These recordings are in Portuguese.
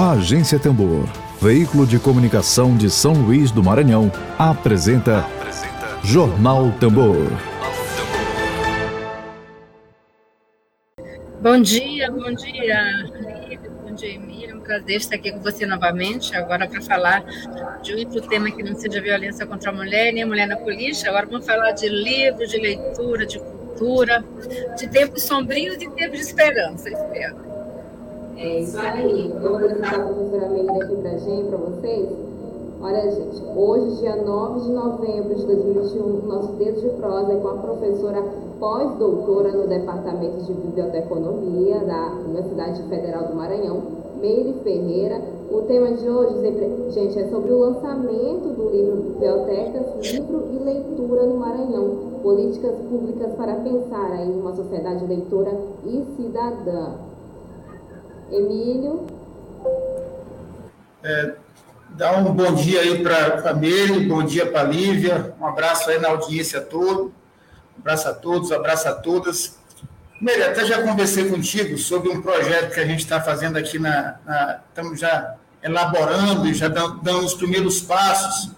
A Agência Tambor, veículo de comunicação de São Luís do Maranhão, apresenta, apresenta Jornal Tambor. Bom dia, bom dia, bom dia, Emília. É um prazer estar aqui com você novamente, agora para falar de outro tema que não seja violência contra a mulher, nem a mulher na polícia. Agora vamos falar de livro, de leitura, de cultura, de tempos sombrios e tempos de esperança, espero. É isso aí. Eu vou deixar a professora Amelia aqui pra gente, para vocês. Olha, gente, hoje, dia 9 de novembro de 2021, nosso dedo de prosa é com a professora pós-doutora no Departamento de Biblioteconomia da Universidade Federal do Maranhão, Meire Ferreira. O tema de hoje, gente, é sobre o lançamento do livro Bibliotecas, Livro e Leitura no Maranhão, Políticas Públicas para Pensar em uma Sociedade Leitora e Cidadã. Emílio. É, dá um bom dia aí para a Meire, bom dia para a Lívia, um abraço aí na audiência toda, um abraço a todos, um abraço a todas. Meire, até já conversei contigo sobre um projeto que a gente está fazendo aqui na, na, Estamos já elaborando e já dando, os primeiros passos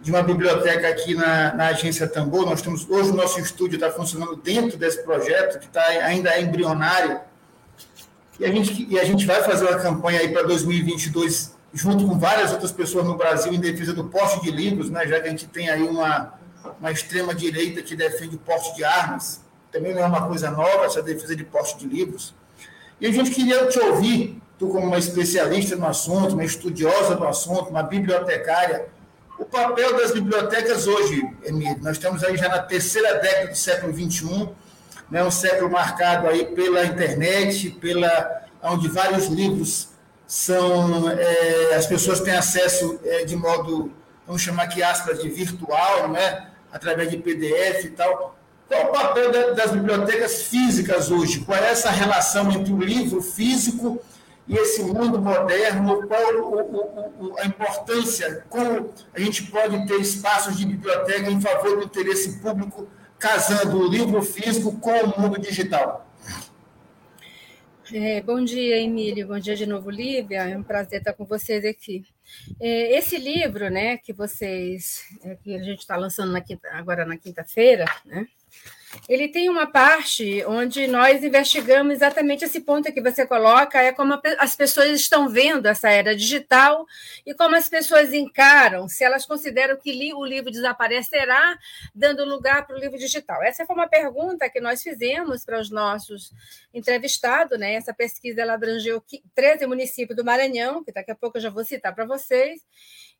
de uma biblioteca aqui na, na agência Tambor. Nós temos hoje o nosso estúdio está funcionando dentro desse projeto que está ainda é embrionário e a gente, e a gente vai fazer uma campanha aí para 2022, junto com várias outras pessoas no Brasil, em defesa do porte de livros, né, já que a gente tem aí uma, uma extrema-direita que defende o porte de armas. Também não é uma coisa nova essa defesa de porte de livros. E a gente queria te ouvir, tu como uma especialista no assunto, uma estudiosa do assunto, uma bibliotecária, o papel das bibliotecas hoje, Emílio. Nós estamos aí já na terceira década do século XXI, né, um século marcado aí pela internet, pela onde vários livros são é, as pessoas têm acesso é, de modo vamos chamar aqui aspas de virtual, né, através de PDF e tal. Qual o papel das bibliotecas físicas hoje? Qual é essa relação entre o livro físico e esse mundo moderno? Qual o, o, o, a importância? Como a gente pode ter espaços de biblioteca em favor do interesse público casando o livro físico com o mundo digital. É, bom dia, Emílio. Bom dia de novo, Lívia. É um prazer estar com vocês aqui. É, esse livro, né, que vocês, é, que a gente está lançando na quinta, agora na quinta-feira, né, ele tem uma parte onde nós investigamos exatamente esse ponto que você coloca, é como as pessoas estão vendo essa era digital e como as pessoas encaram, se elas consideram que o livro desaparecerá, dando lugar para o livro digital. Essa foi uma pergunta que nós fizemos para os nossos entrevistados, né? Essa pesquisa ela abrangeu 13 municípios do Maranhão, que daqui a pouco eu já vou citar para vocês,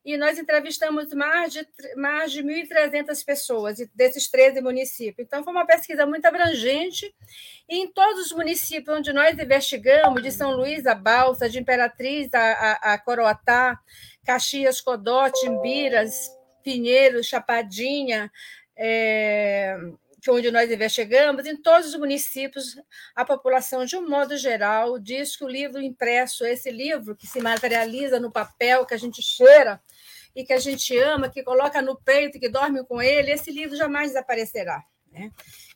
e nós entrevistamos mais de, mais de 1.300 pessoas desses 13 municípios. Então, foi uma pesquisa muito abrangente, e em todos os municípios onde nós investigamos, de São Luís a Balsa, de Imperatriz a, a, a Coroatá, Caxias, Codó, Timbiras, Pinheiro, Chapadinha, é, onde nós investigamos, em todos os municípios, a população, de um modo geral, diz que o livro impresso, esse livro que se materializa no papel, que a gente cheira, e que a gente ama, que coloca no peito, que dorme com ele, esse livro jamais desaparecerá. Né?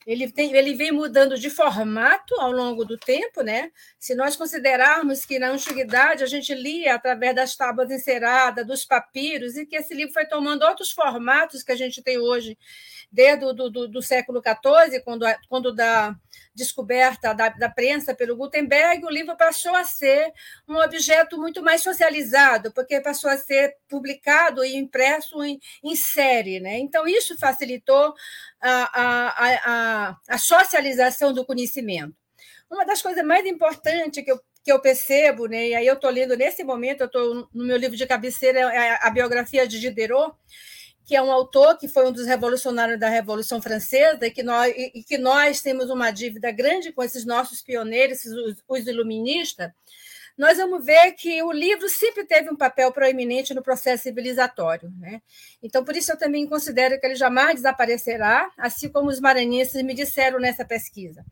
Ele, tem, ele vem mudando de formato ao longo do tempo, né? Se nós considerarmos que na antiguidade a gente lia através das tábuas enceradas, dos papiros, e que esse livro foi tomando outros formatos que a gente tem hoje, desde o do, do, do século XIV, quando, quando da descoberta da, da prensa pelo Gutenberg, o livro passou a ser um objeto muito mais socializado, porque passou a ser publicado e impresso em, em série. Né? Então, isso facilitou a, a, a, a socialização do conhecimento. Uma das coisas mais importantes que eu que eu percebo, né, e aí eu estou lendo nesse momento, eu estou no meu livro de cabeceira, é a biografia de Diderot, que é um autor que foi um dos revolucionários da Revolução Francesa e que nós, e que nós temos uma dívida grande com esses nossos pioneiros, os, os iluministas, nós vamos ver que o livro sempre teve um papel proeminente no processo civilizatório. Né? Então, por isso, eu também considero que ele jamais desaparecerá, assim como os maranhenses me disseram nessa pesquisa.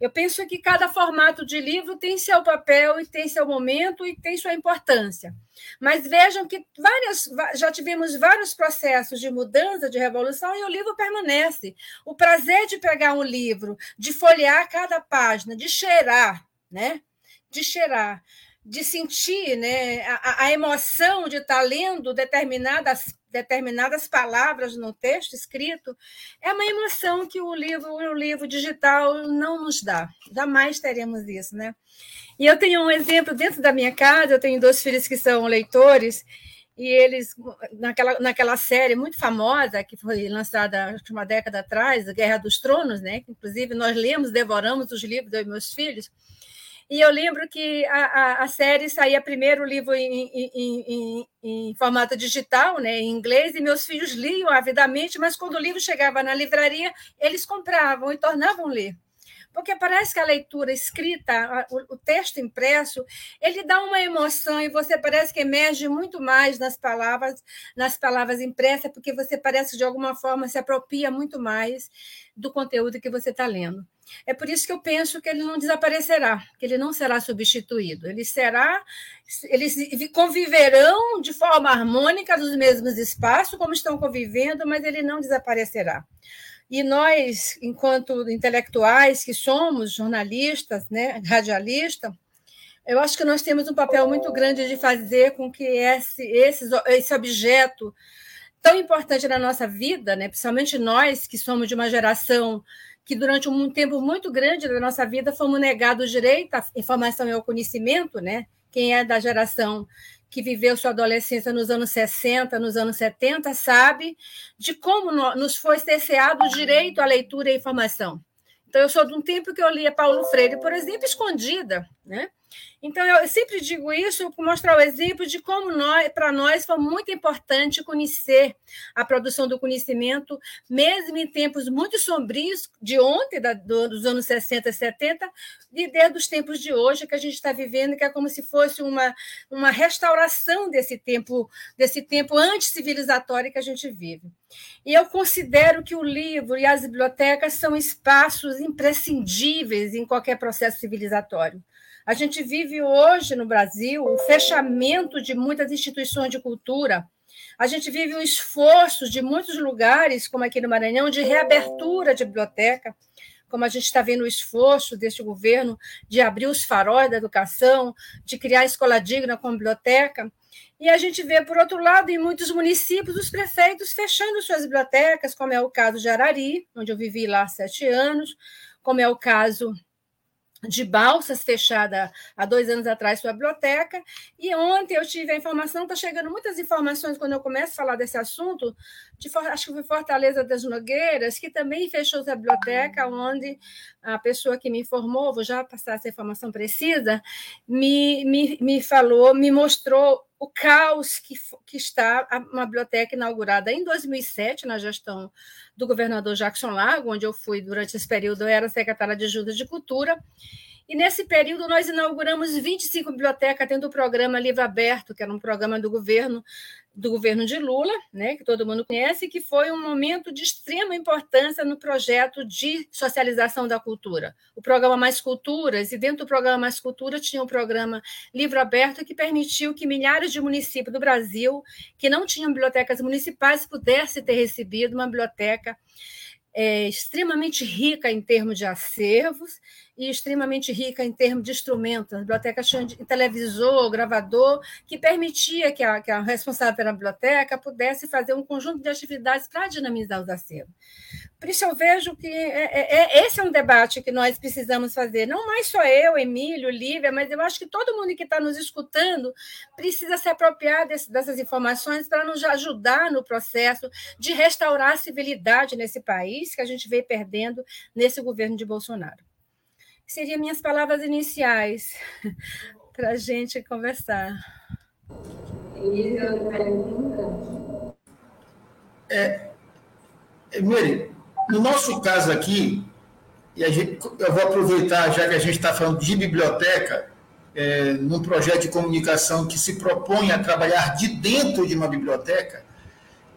Eu penso que cada formato de livro tem seu papel e tem seu momento e tem sua importância. Mas vejam que várias, já tivemos vários processos de mudança, de revolução, e o livro permanece. O prazer de pegar um livro, de folhear cada página, de cheirar, né? de cheirar de sentir né, a, a emoção de estar lendo determinadas, determinadas palavras no texto escrito, é uma emoção que o livro, o livro digital não nos dá. Jamais teremos isso. Né? E eu tenho um exemplo dentro da minha casa, eu tenho dois filhos que são leitores, e eles, naquela, naquela série muito famosa, que foi lançada uma década atrás, Guerra dos Tronos, né? inclusive nós lemos, devoramos os livros dos meus filhos, e eu lembro que a, a, a série saía primeiro o livro em, em, em, em, formato digital, né, em inglês, e meus filhos liam avidamente, mas quando o livro chegava na livraria, eles compravam e tornavam ler porque parece que a leitura escrita, o, texto impresso, ele dá uma emoção e você parece que emerge muito mais nas palavras, nas palavras impressas, porque você parece que de alguma forma se apropria muito mais do conteúdo que você está lendo. É por isso que eu penso que ele não desaparecerá, que ele não será substituído. Ele será, eles conviverão de forma harmônica nos mesmos espaços, como estão convivendo, mas ele não desaparecerá. E nós, enquanto intelectuais que somos, jornalistas, né, radialistas, eu acho que nós temos um papel muito grande de fazer com que esse, esse, esse objeto tão importante na nossa vida, né, principalmente nós que somos de uma geração que durante um tempo muito grande da nossa vida fomos negados o direito à informação e ao conhecimento, né? Quem é da geração que viveu sua adolescência nos anos 60, nos anos 70, sabe de como nos foi cerceado o direito à leitura e informação. Então, eu sou de um tempo que eu lia Paulo Freire, por exemplo, escondida, né? Então, eu sempre digo isso para mostrar o exemplo de como para nós foi muito importante conhecer a produção do conhecimento, mesmo em tempos muito sombrios, de ontem, da, do, dos anos 60 e 70, e desde os tempos de hoje que a gente está vivendo, que é como se fosse uma, uma restauração desse tempo, desse tempo anticivilizatório que a gente vive. E eu considero que o livro e as bibliotecas são espaços imprescindíveis em qualquer processo civilizatório. A gente vive hoje no Brasil o fechamento de muitas instituições de cultura. A gente vive um esforço de muitos lugares, como aqui no Maranhão, de reabertura de biblioteca, como a gente está vendo o esforço deste governo de abrir os faróis da educação, de criar escola digna com biblioteca. E a gente vê, por outro lado, em muitos municípios, os prefeitos fechando suas bibliotecas, como é o caso de Arari, onde eu vivi lá sete anos, como é o caso de Balsas, fechada há dois anos atrás, sua biblioteca. E ontem eu tive a informação, está chegando muitas informações quando eu começo a falar desse assunto, de, acho que foi Fortaleza das Nogueiras, que também fechou sua biblioteca, onde a pessoa que me informou, vou já passar essa informação precisa, me, me, me falou, me mostrou o caos que, que está uma biblioteca inaugurada em 2007, na gestão do governador Jackson Lago, onde eu fui durante esse período, eu era secretária de Ajuda de Cultura, e nesse período nós inauguramos 25 bibliotecas dentro do programa Livro Aberto, que era um programa do governo do governo de Lula, né, que todo mundo conhece, que foi um momento de extrema importância no projeto de socialização da cultura. O programa Mais Culturas, e dentro do programa Mais Cultura tinha o programa Livro Aberto, que permitiu que milhares de municípios do Brasil que não tinham bibliotecas municipais pudessem ter recebido uma biblioteca é, extremamente rica em termos de acervos e extremamente rica em termos de instrumentos. A biblioteca tinha televisor, gravador, que permitia que a, que a responsável pela biblioteca pudesse fazer um conjunto de atividades para dinamizar os acervos. Por isso eu vejo que é, é, é, esse é um debate que nós precisamos fazer, não mais só eu, Emílio, Lívia, mas eu acho que todo mundo que está nos escutando precisa se apropriar desse, dessas informações para nos ajudar no processo de restaurar a civilidade nesse país que a gente veio perdendo nesse governo de Bolsonaro. Seriam minhas palavras iniciais para a gente conversar. É, Miri, no nosso caso aqui, e gente, eu vou aproveitar, já que a gente está falando de biblioteca, é, num projeto de comunicação que se propõe a trabalhar de dentro de uma biblioteca,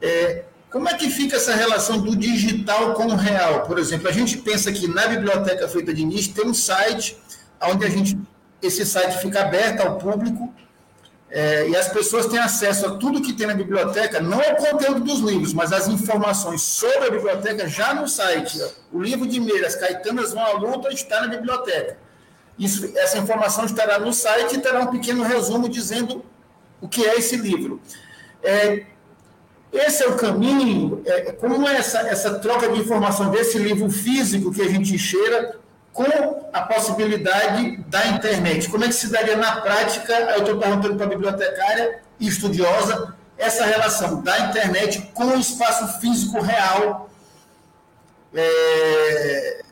é, como é que fica essa relação do digital com o real? Por exemplo, a gente pensa que na Biblioteca Feita de Nicho tem um site onde a gente, esse site fica aberto ao público é, e as pessoas têm acesso a tudo que tem na biblioteca, não ao conteúdo dos livros, mas as informações sobre a biblioteca já no site. O livro de Meiras, Caetanas vão à luta, está na biblioteca. Isso, essa informação estará no site e terá um pequeno resumo dizendo o que é esse livro. É, esse é o caminho, é, como é essa, essa troca de informação desse livro físico que a gente cheira com a possibilidade da internet. Como é que se daria na prática, eu estou perguntando para a bibliotecária e estudiosa, essa relação da internet com o espaço físico real, é,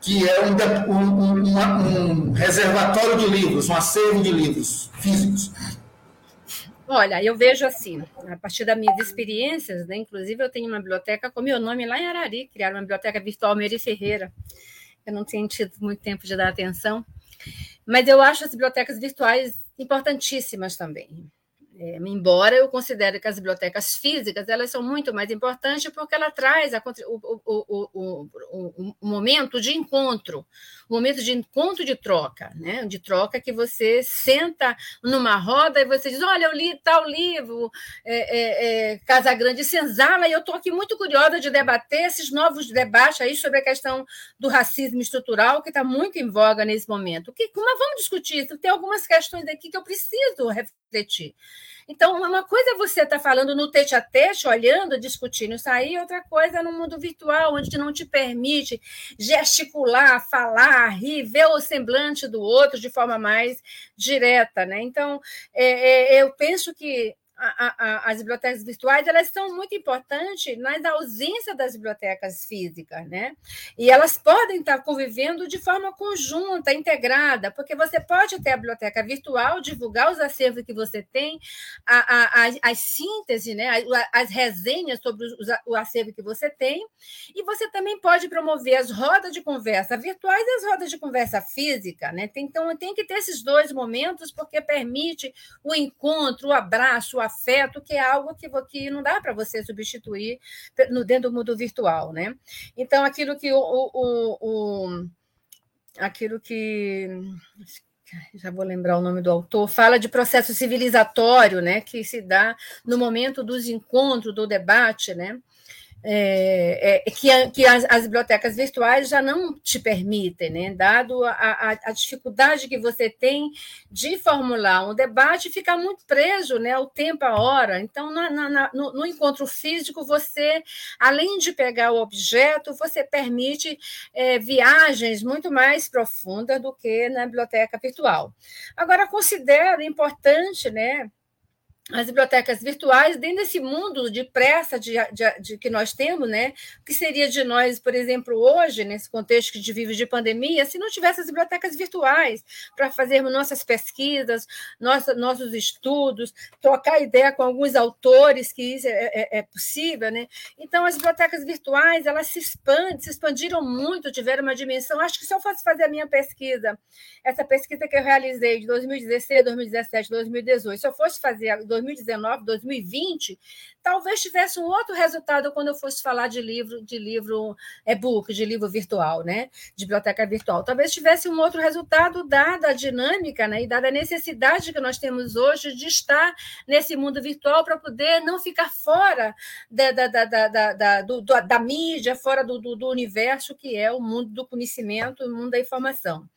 que é um, um, um, reservatório de livros, um acervo de livros físicos. Olha, eu vejo assim, a partir das minhas experiências, né, inclusive eu tenho uma biblioteca com meu nome lá em Arari, criaram uma biblioteca virtual Meri Ferreira. Eu não tenho tido muito tempo de dar atenção, mas eu acho as bibliotecas virtuais importantíssimas também. É, embora eu considere que as bibliotecas físicas elas são muito mais importantes porque ela traz a, o, o, o, o, momento de encontro, momento de encontro de troca, né? de troca que você senta numa roda e você diz, olha, eu li tal livro, é, é, é Casa Grande Senzala, e eu estou aqui muito curiosa de debater esses novos debates aí sobre a questão do racismo estrutural que está muito em voga nesse momento. Que, mas vamos discutir isso, tem algumas questões aqui que eu preciso refletir. Então, uma coisa é você estar tá falando no tete a tete, olhando, discutindo isso aí, outra coisa é no mundo virtual, onde não te permite gesticular, falar, rir, ver o semblante do outro de forma mais direta. Né? Então, é, é, eu penso que a, a, as bibliotecas virtuais elas são muito importantes na ausência das bibliotecas físicas, né? E elas podem estar convivendo de forma conjunta, integrada, porque você pode ter a biblioteca virtual, divulgar os acervos que você tem, a, a, as síntese, né? as resenhas sobre o acervo que você tem, e você também pode promover as rodas de conversa virtuais e as rodas de conversa física, né? Então tem que ter esses dois momentos, porque permite o encontro, o abraço, afeto, que é algo que, que não dá para você substituir no, dentro do mundo virtual, né? Então, aquilo que o, o, o aquilo que já vou lembrar o nome do autor, fala de processo civilizatório, né, que se dá no momento dos encontros, do debate, né, é, é, que, a, que as, as, bibliotecas virtuais já não te permitem, né? dado a, a, a, dificuldade que você tem de formular um debate, fica muito preso né, ao tempo, à hora. Então, na, na, no, no, encontro físico, você, além de pegar o objeto, você permite é, viagens muito mais profundas do que na biblioteca virtual. Agora, considero importante, né? As bibliotecas virtuais dentro desse mundo de pressa de, de, de, que nós temos, né? O que seria de nós, por exemplo, hoje, nesse contexto que a gente vive de pandemia, se não tivesse as bibliotecas virtuais para fazermos nossas pesquisas, nossa, nossos estudos, trocar ideia com alguns autores, que isso é, é, é possível, né? Então, as bibliotecas virtuais, elas se expandem, se expandiram muito, tiveram uma dimensão. Acho que se eu fosse fazer a minha pesquisa, essa pesquisa que eu realizei de 2016, 2017, 2018, se eu fosse fazer 2019, 2020, talvez tivesse um outro resultado quando eu fosse falar de livro, de livro e-book, de livro virtual, né? De biblioteca virtual. Talvez tivesse um outro resultado dada a dinâmica, né? E dada a necessidade que nós temos hoje de estar nesse mundo virtual para poder não ficar fora da, da, da, da, da, do, da mídia, fora do, do, do universo que é o mundo do conhecimento, o mundo da informação.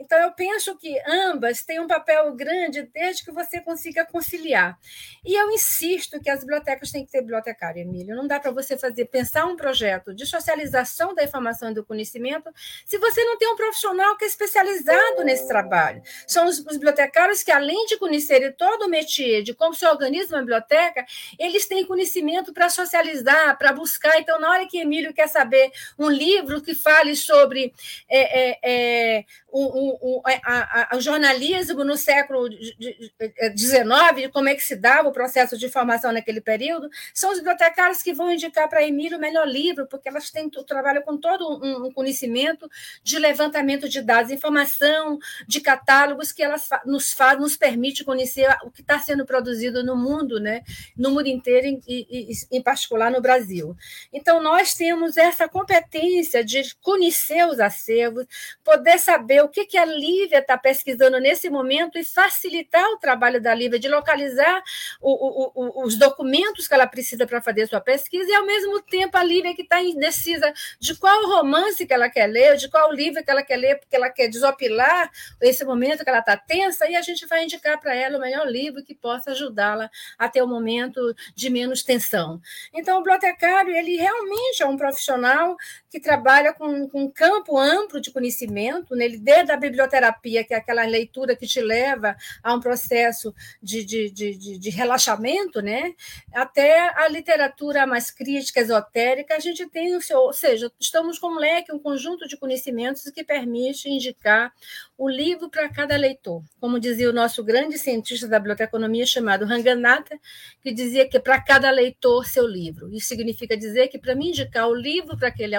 Então, eu penso que ambas têm um papel grande desde que você consiga conciliar. E eu insisto que as bibliotecas têm que ter bibliotecário, Emílio. Não dá para você fazer pensar um projeto de socialização da informação e do conhecimento se você não tem um profissional que é especializado nesse trabalho. São os, os bibliotecários que, além de conhecerem todo o métier de como se organiza uma biblioteca, eles têm conhecimento para socializar, para buscar. Então, na hora que Emílio quer saber um livro que fale sobre é, é, é, o, o, a, a, o, jornalismo no século XIX, como é que se dava o processo de formação naquele período, são os bibliotecários que vão indicar para Emílio o melhor livro, porque elas têm trabalham com todo um, conhecimento de levantamento de dados, informação de catálogos que elas nos faz, nos permite conhecer o que está sendo produzido no mundo, né, no mundo inteiro e, em particular no Brasil. Então nós temos essa competência de conhecer os acervos, poder saber o que, que a Lívia está pesquisando nesse momento e facilitar o trabalho da Lívia de localizar o, o, o, os documentos que ela precisa para fazer sua pesquisa, e ao mesmo tempo a Lívia que está indecisa de qual romance que ela quer ler, de qual livro que ela quer ler, porque ela quer desopilar esse momento que ela está tensa, e a gente vai indicar para ela o melhor livro que possa ajudá-la a ter um momento de menos tensão. Então, o bibliotecário, ele realmente é um profissional que trabalha com, com um campo amplo de conhecimento, né? Desde a biblioterapia, que é aquela leitura que te leva a um processo de, de, de, de relaxamento, né? até a literatura mais crítica, esotérica, a gente tem o seu, ou seja, estamos com um leque, um conjunto de conhecimentos que permite indicar o livro para cada leitor. Como dizia o nosso grande cientista da biblioteconomia chamado Ranganatha, que dizia que para cada leitor seu livro. Isso significa dizer que para me indicar o livro para aquele,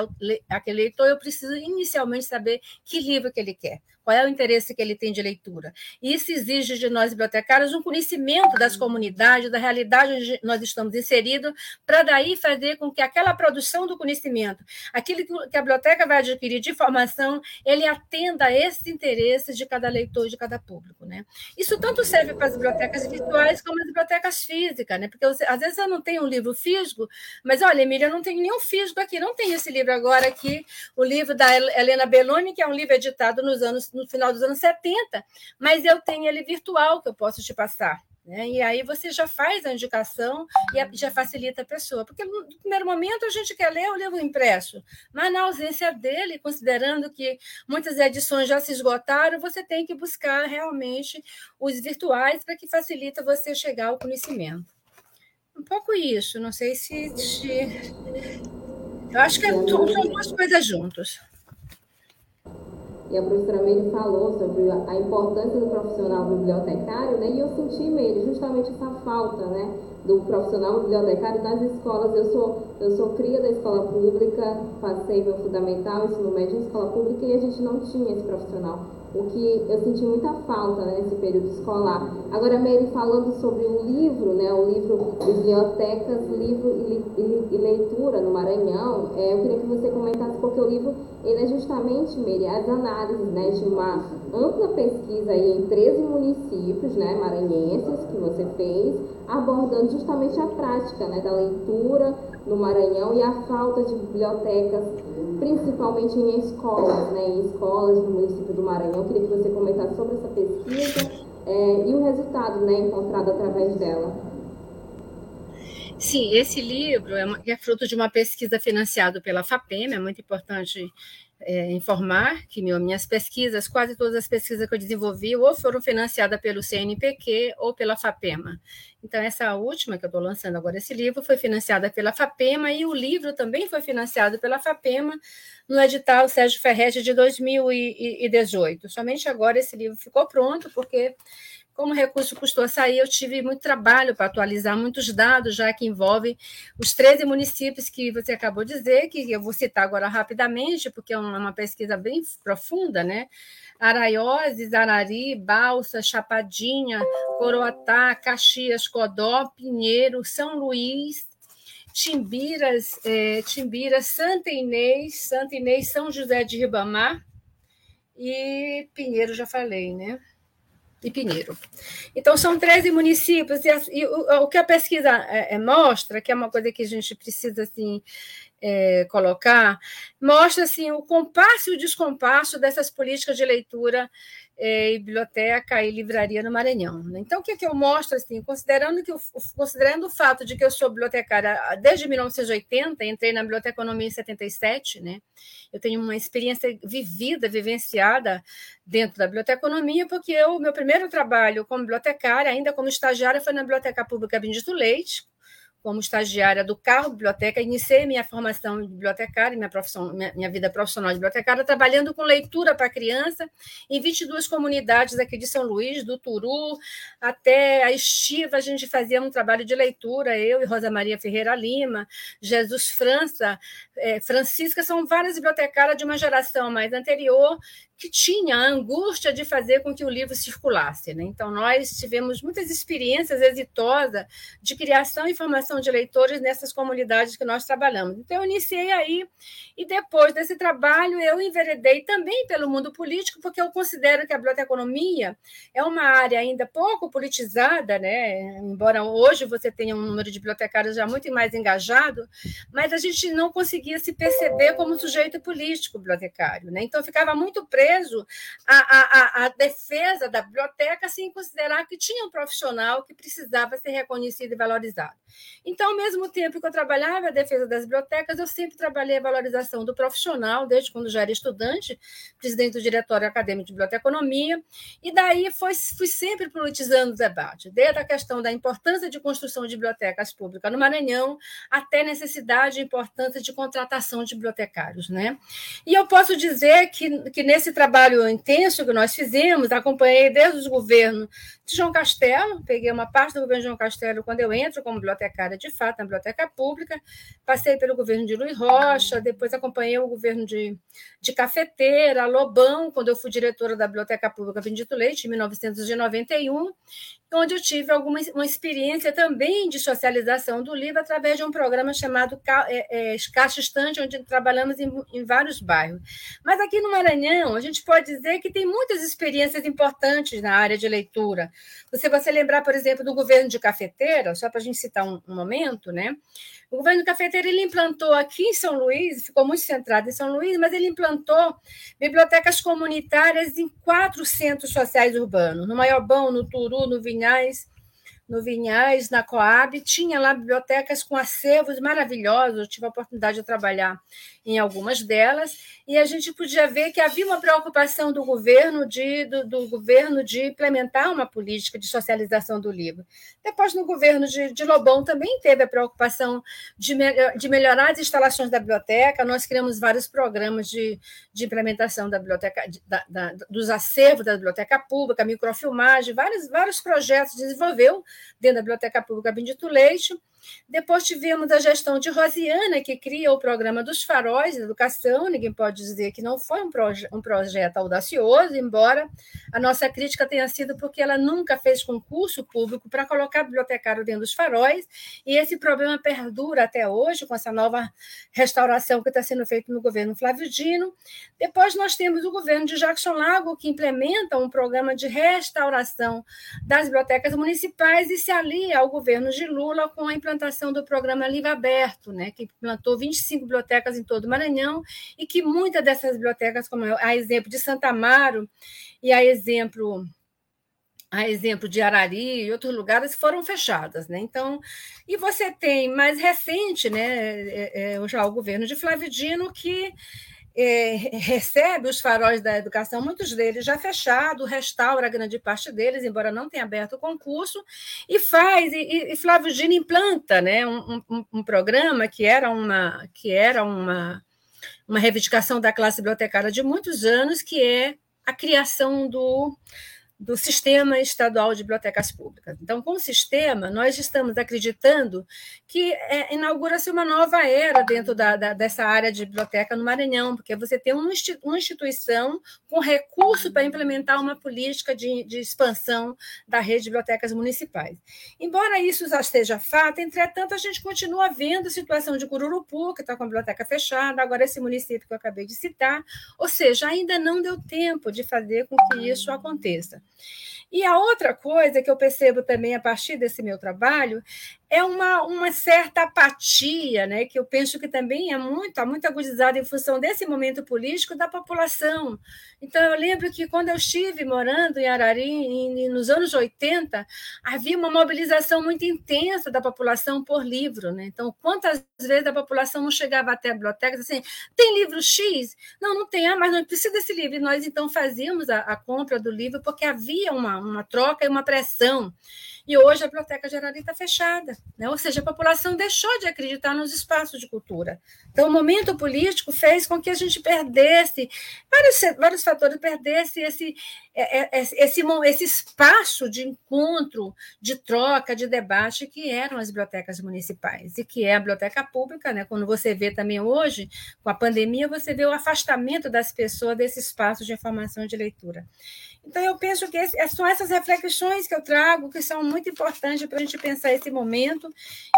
aquele leitor, eu preciso inicialmente saber que livro que ele quer qual é o interesse que ele tem de leitura. Isso exige de nós, bibliotecários, um conhecimento das comunidades, da realidade onde nós estamos inseridos, para daí fazer com que aquela produção do conhecimento, aquilo que a biblioteca vai adquirir de informação, ele atenda a esses interesses de cada leitor de cada público. Né? Isso tanto serve para as bibliotecas virtuais como as bibliotecas físicas, né? porque às vezes eu não tenho um livro físico, mas olha, Emília, eu não tenho nenhum físico aqui, não tenho esse livro agora aqui, o livro da Helena Belloni, que é um livro editado nos anos no final dos anos 70, mas eu tenho ele virtual que eu posso te passar. Né? E aí você já faz a indicação e já facilita a pessoa. Porque no primeiro momento a gente quer ler o livro impresso, mas na ausência dele, considerando que muitas edições já se esgotaram, você tem que buscar realmente os virtuais para que facilita você chegar ao conhecimento. Um pouco isso, não sei se. Te... Eu acho que é, são duas coisas juntas e a professora Meire falou sobre a importância do profissional bibliotecário, né? E eu senti, Meire, justamente essa falta, né? Do profissional bibliotecário nas escolas. Eu sou, eu sou cria da escola pública, passei meu fundamental, ensino médio em escola pública e a gente não tinha esse profissional o que eu senti muita falta né, nesse período escolar. Agora, Mary, falando sobre o livro, né, o livro Bibliotecas, Livro e, e, Leitura no Maranhão, é, eu queria que você comentasse, porque o livro ele é justamente, Mary, as análises né, de uma ampla pesquisa aí em 13 municípios né, maranhenses que você fez, abordando justamente a prática né, da leitura no Maranhão e a falta de bibliotecas principalmente em escolas, né, em escolas no município do Maranhão. Eu queria que você comentasse sobre essa pesquisa é, e o resultado né, encontrado através dela. Sim, esse livro é, é fruto de uma pesquisa financiada pela FAPEM, é muito importante é, informar que meu, minhas pesquisas, quase todas as pesquisas que eu desenvolvi, ou foram financiadas pelo CNPq ou pela FAPEMA. Então, essa última que eu estou lançando agora, esse livro, foi financiada pela FAPEMA e o livro também foi financiado pela FAPEMA no edital Sérgio Ferretti de 2018. Somente agora esse livro ficou pronto, porque como o recurso custou a sair, eu tive muito trabalho para atualizar muitos dados, já que envolve os 13 municípios que você acabou de dizer, que eu vou citar agora rapidamente, porque é uma pesquisa bem profunda, né? Araioses, Arari, Balsa, Chapadinha, Coroatá, Caxias, Codó, Pinheiro, São Luís, Timbiras, é, Timbiras, Santa Inês, Santa Inês, São José de Ribamar e Pinheiro, já falei, né? E Pinheiro. Então, são 13 municípios, e, e o, o, que a pesquisa é, é, mostra, que é uma coisa que a gente precisa assim, é, colocar, mostra assim, o compasso e o descompasso dessas políticas de leitura é, biblioteca e livraria no Maranhão. Né? Então, o que, é que eu mostro, assim, considerando, que, considerando o fato de que eu sou bibliotecária desde 1980, entrei na biblioteconomia em 77, né? eu tenho uma experiência vivida, vivenciada dentro da biblioteconomia, porque o meu primeiro trabalho como bibliotecária, ainda como estagiária, foi na Biblioteca Pública Benedito Leite, como estagiária do carro biblioteca, iniciei minha formação de bibliotecária, minha, profissão, minha, minha vida profissional de bibliotecária, trabalhando com leitura para criança em 22 comunidades aqui de São Luís, do Turu até a Estiva, a gente fazia um trabalho de leitura, eu e Rosa Maria Ferreira Lima, Jesus França, é, Francisca, são várias bibliotecárias de uma geração mais anterior que tinha a angústia de fazer com que o livro circulasse. Né? Então, nós tivemos muitas experiências exitosas de criação e formação de leitores nessas comunidades que nós trabalhamos. Então, eu iniciei aí, e depois desse trabalho, eu enveredei também pelo mundo político, porque eu considero que a biblioteconomia é uma área ainda pouco politizada, né? embora hoje você tenha um número de bibliotecários já muito mais engajado, mas a gente não conseguia se perceber como sujeito político bibliotecário. Né? Então, ficava muito preso à, à, à defesa da biblioteca sem considerar que tinha um profissional que precisava ser reconhecido e valorizado. Então, ao mesmo tempo que eu trabalhava a defesa das bibliotecas, eu sempre trabalhei a valorização do profissional, desde quando já era estudante, presidente do Diretório Acadêmico de Biblioteconomia, e daí foi, fui sempre politizando o debate, desde a questão da importância de construção de bibliotecas públicas no Maranhão, até necessidade e importância de contratação de bibliotecários. Né? E eu posso dizer que, que nesse trabalho intenso que nós fizemos, acompanhei desde os governos de João Castelo, peguei uma parte do governo de João Castelo quando eu entro como bibliotecária de fato na biblioteca pública, passei pelo governo de Luiz Rocha, depois acompanhei o governo de, de Cafeteira, Lobão, quando eu fui diretora da Biblioteca Pública Bendito Leite, em 1991, onde eu tive alguma uma experiência também de socialização do livro através de um programa chamado é, é, Caixa Estante, onde trabalhamos em, em, vários bairros. Mas aqui no Maranhão, a gente pode dizer que tem muitas experiências importantes na área de leitura. Você se lembrar, por exemplo, do governo de Cafeteira, só para a gente citar um, um momento, né? O governo cafeteiro ele implantou aqui em São Luís, ficou muito centrado em São Luís, mas ele implantou bibliotecas comunitárias em quatro centros sociais urbanos, no Maiobão, no Turu, no Vinhais, no Vinhais, na Coab, tinha lá bibliotecas com acervos maravilhosos, eu tive a oportunidade de trabalhar em algumas delas, e a gente podia ver que havia uma preocupação do governo de, do, do governo de implementar uma política de socialização do livro. Depois, no governo de, de Lobão, também teve a preocupação de, de melhorar as instalações da biblioteca, nós criamos vários programas de, de implementação da biblioteca, da, da, dos acervos da biblioteca pública, microfilmagem, vários, vários projetos desenvolveu dentro da Biblioteca Pública Bendito Leite, depois tivemos a gestão de Rosiana, que cria o programa dos faróis de educação. Ninguém pode dizer que não foi um, proje um projeto audacioso, embora a nossa crítica tenha sido porque ela nunca fez concurso público para colocar bibliotecário dentro dos faróis, e esse problema perdura até hoje, com essa nova restauração que está sendo feita no governo Flávio Dino. Depois nós temos o governo de Jackson Lago, que implementa um programa de restauração das bibliotecas municipais e se alia ao governo de Lula com a implementação implantação do programa Livre Aberto, né, que implantou 25 bibliotecas em todo o Maranhão e que muitas dessas bibliotecas, como a exemplo de Santa Amaro e a exemplo a exemplo de Arari e outros lugares foram fechadas, né? Então, e você tem mais recente, né, é, é, já o governo de Flávio Dino que é, recebe os faróis da educação, muitos deles já fechados, restaura grande parte deles, embora não tenha aberto o concurso, e faz, e, e Flávio Dino implanta né, um, um, um, programa que era uma, que era uma, uma reivindicação da classe bibliotecária de muitos anos, que é a criação do do Sistema Estadual de Bibliotecas Públicas. Então, com o sistema, nós estamos acreditando que é, inaugura-se uma nova era dentro da, da, dessa área de biblioteca no Maranhão, porque você tem uma, instituição com recurso para implementar uma política de, de, expansão da rede de bibliotecas municipais. Embora isso já esteja fato, entretanto, a gente continua vendo a situação de Cururupu, que está com a biblioteca fechada, agora esse município que eu acabei de citar, ou seja, ainda não deu tempo de fazer com que isso aconteça. E a outra coisa que eu percebo também a partir desse meu trabalho é uma, uma certa apatia, né, que eu penso que também é muito, está muito agudizada em função desse momento político da população. Então, eu lembro que quando eu estive morando em Arari, em, nos anos 80, havia uma mobilização muito intensa da população por livro. Né? Então, quantas vezes a população não chegava até a biblioteca assim, tem livro X? Não, não tem, ah, mas não precisa desse livro. E nós, então, fazíamos a, a compra do livro porque havia uma, uma troca e uma pressão. E hoje a Biblioteca Geral está fechada, né? ou seja, a população deixou de acreditar nos espaços de cultura. Então, o momento político fez com que a gente perdesse, vários, vários fatores, perdesse esse, é, é, é, esse, esse espaço de encontro, de troca, de debate que eram as bibliotecas municipais e que é a biblioteca pública, né? Quando você vê também hoje, com a pandemia, você vê o afastamento das pessoas desse espaço de informação e de leitura. Então, eu penso que esse, são essas reflexões que eu trago que são muito importantes para a gente pensar esse momento,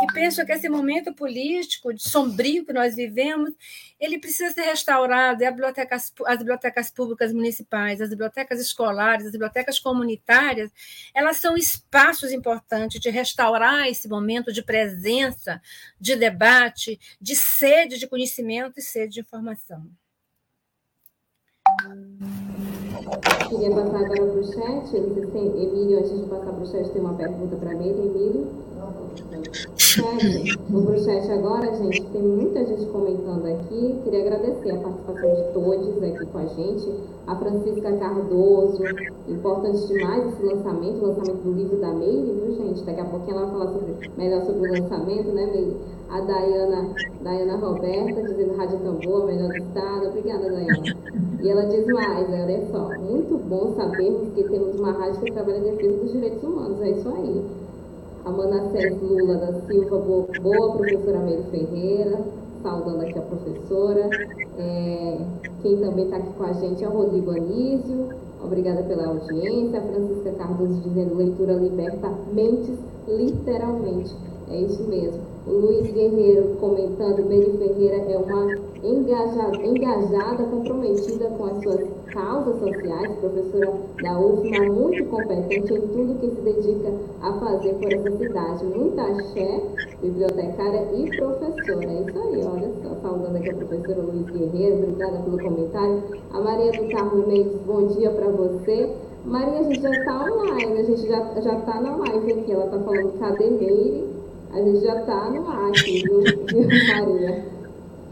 e penso que esse momento político, sombrio que nós vivemos, ele precisa ser restaurado, e as bibliotecas públicas municipais, as bibliotecas escolares, as bibliotecas comunitárias, elas são espaços importantes de restaurar esse momento de presença, de debate, de sede de conhecimento e sede de informação. Queria passar agora para o chat. Tem, Emílio, antes de passar para o chat, tem uma pergunta para mim, Emílio. Chat. Para o chat agora, gente. Tem muita gente comentando aqui. Queria agradecer a participação de todos aqui com a gente. A Francisca Cardoso. Importante demais esse lançamento, o lançamento do livro da Meire, viu, gente? Daqui a pouquinho ela vai falar sobre, melhor sobre o lançamento, né, Meire? A Dayana, Dayana Roberta, dizendo Rádio Tambor, melhor do estado. Obrigada, Dayana. E ela diz mais, olha só, muito bom sabermos que temos uma rádio que trabalha em defesa dos direitos humanos. É isso aí. A Manassés Lula da Silva, boa, boa professora Meire Ferreira, saudando aqui a professora. É, quem também está aqui com a gente é o Rodrigo Anísio, obrigada pela audiência. A Francisca Cardoso dizendo leitura liberta mentes, literalmente. É isso mesmo. Luiz Guerreiro comentando, Mary Ferreira é uma engajada, engajada, comprometida com as suas causas sociais, professora da UFMA, muito competente em tudo que se dedica a fazer por essa cidade. Muita axé, bibliotecária e professora. É isso aí, olha só, saudando aqui a professora Luiz Guerreiro, obrigada pelo comentário. A Maria do Carmo Mendes, bom dia para você. Maria, a gente já está online, a gente já está na live aqui, ela está falando cadê Meire? A gente já está no aqui, viu, Maria?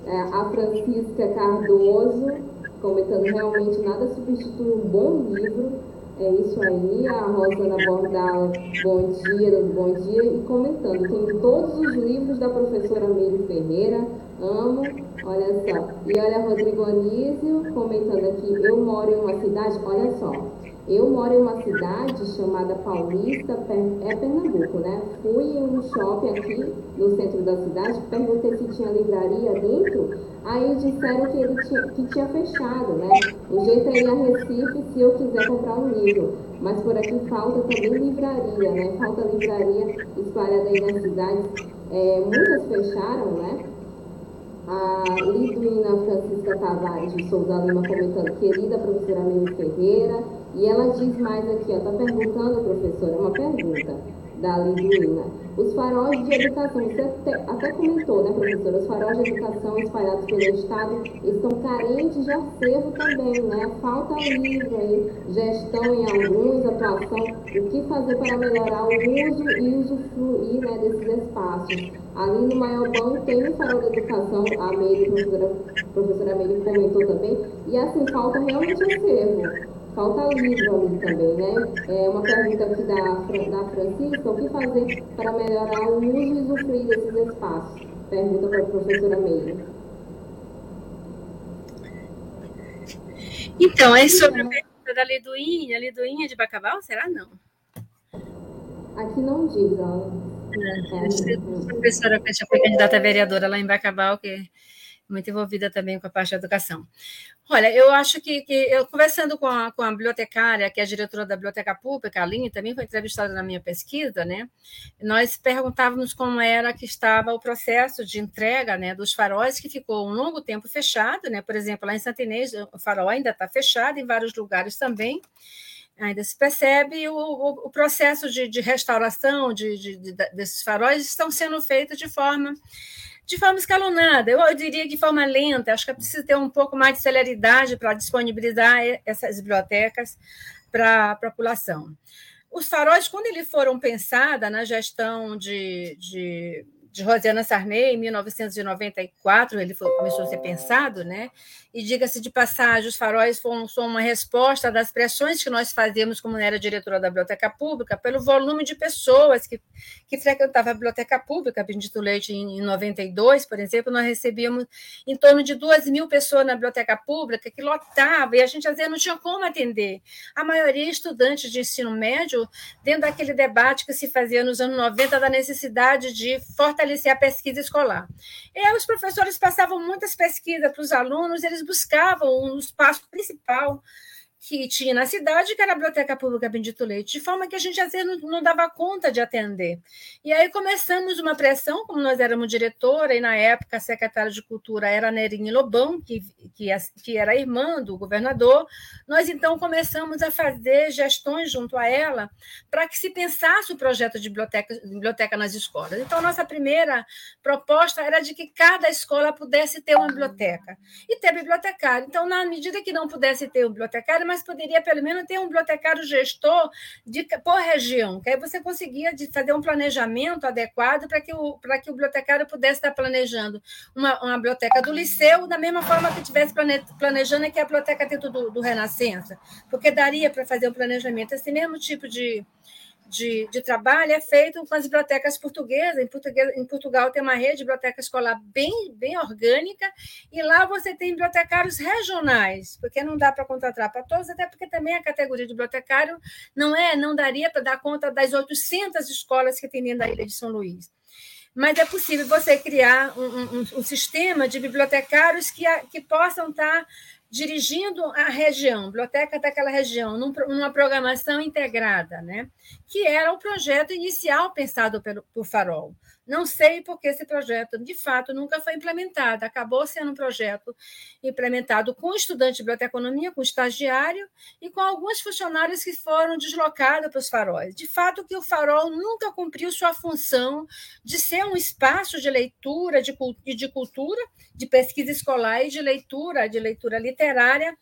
É, a Francisca Cardoso, comentando realmente nada substitui um bom livro. É isso aí. A Rosana Bordal, bom dia, bom dia. E comentando, tenho todos os livros da professora Meire Ferreira, amo, olha só. E olha Rodrigo Anísio comentando aqui, eu moro em uma cidade, olha só, eu moro em uma cidade chamada Paulista, é Pernambuco, né? Fui em um shopping aqui no centro da cidade, perguntei se tinha livraria dentro, aí disseram que ele tinha, que tinha fechado, né? O jeito é ir a Recife se eu quiser comprar um livro. Mas por aqui falta também livraria, né? Falta livraria espalhada aí na cidade. É, muitas fecharam, né? A Liduína Francisca Tavares de Souza Lima comentando, querida professora Mimi Ferreira, e ela diz mais aqui, está perguntando, professora, uma pergunta da Liduína. Os faróis de educação, você até, até, comentou, né, professora? Os faróis de educação espalhados pelo Estado estão carentes de acervo também, né? Falta livro aí, gestão em alguns, atuação. O que fazer para melhorar o uso e usufruir né, desses espaços? Ali no Maiobão tem o farol da educação, a Meire, professora, professora Meire comentou também, e assim, falta realmente acervo. Falta livro ali também, né? É uma pergunta aqui da, da Francisca, o que fazer para melhorar o uso e usufruir desses espaços? Pergunta para a professora Meire. Então, é sobre a pergunta da Liduinha, Liduinha de Bacabal, será não? Aqui não diz, ó. É, a professora que foi candidata a vereadora lá em Bacabal, que muito envolvida também com a parte da educação. Olha, eu acho que, que eu conversando com a, com a bibliotecária, que é a diretora da Biblioteca Pública, a Aline, também foi entrevistada na minha pesquisa, né? Nós perguntávamos como era que estava o processo de entrega né, dos faróis, que ficou um longo tempo fechado, né? Por exemplo, lá em Santa Inês, o farol ainda está fechado, em vários lugares também ainda se percebe o, o, o processo de, de restauração de, de, de, desses faróis estão sendo feitos de forma de forma escalonada, eu, eu diria de forma lenta, acho que é preciso ter um pouco mais de celeridade para disponibilizar essas bibliotecas para a população. Os faróis, quando eles foram pensados na gestão de, de de Rosiana Sarney, em 1994, ele foi, começou a ser pensado, né? E diga-se de passagem, os faróis foram, são uma resposta das pressões que nós fazíamos, como era diretora da Biblioteca Pública, pelo volume de pessoas que, que frequentavam a Biblioteca Pública. Bendito Leite, em, em 92, por exemplo, nós recebíamos em torno de duas mil pessoas na Biblioteca Pública, que lotava, e a gente às vezes não tinha como atender. A maioria estudantes de ensino médio, dentro daquele debate que se fazia nos anos 90 da necessidade de fortalecer a pesquisa escolar. E os professores passavam muitas pesquisas para os alunos, eles buscavam um espaço principal que tinha na cidade, que era a Biblioteca Pública Bendito Leite, de forma que a gente às vezes não, não, dava conta de atender. E aí começamos uma pressão, como nós éramos diretora, e na época a secretária de Cultura era Nerinha Lobão, que, que, que era irmã do governador, nós então começamos a fazer gestões junto a ela para que se pensasse o projeto de biblioteca, biblioteca nas escolas. Então, a nossa primeira proposta era de que cada escola pudesse ter uma biblioteca e ter bibliotecário. Então, na medida que não pudesse ter um bibliotecário, mas poderia pelo menos ter um bibliotecário gestor de, por região, que aí você conseguia de fazer um planejamento adequado para que, o, que o bibliotecário pudesse estar planejando uma, uma biblioteca do liceu, da mesma forma que estivesse planejando aqui a biblioteca dentro do, do Renascença, porque daria para fazer um planejamento, esse mesmo tipo de, de, de, trabalho é feito com as bibliotecas portuguesas. Em, português, em Portugal tem uma rede de biblioteca escolar bem, bem orgânica, e lá você tem bibliotecários regionais, porque não dá para contratar para todos, até porque também a categoria de bibliotecário não é, não daria para dar conta das 800 escolas que tem dentro da ilha de São Luís. Mas é possível você criar um, um, um sistema de bibliotecários que, que possam estar dirigindo a região, biblioteca daquela região, num, numa programação integrada, né? que era o projeto inicial pensado pelo, por Farol. Não sei porque esse projeto, de fato, nunca foi implementado. Acabou sendo um projeto implementado com estudante de biblioteconomia, com estagiário e com alguns funcionários que foram deslocados para os faróis. De fato, que o farol nunca cumpriu sua função de ser um espaço de leitura de, de cultura, de pesquisa escolar e de leitura, de leitura literária,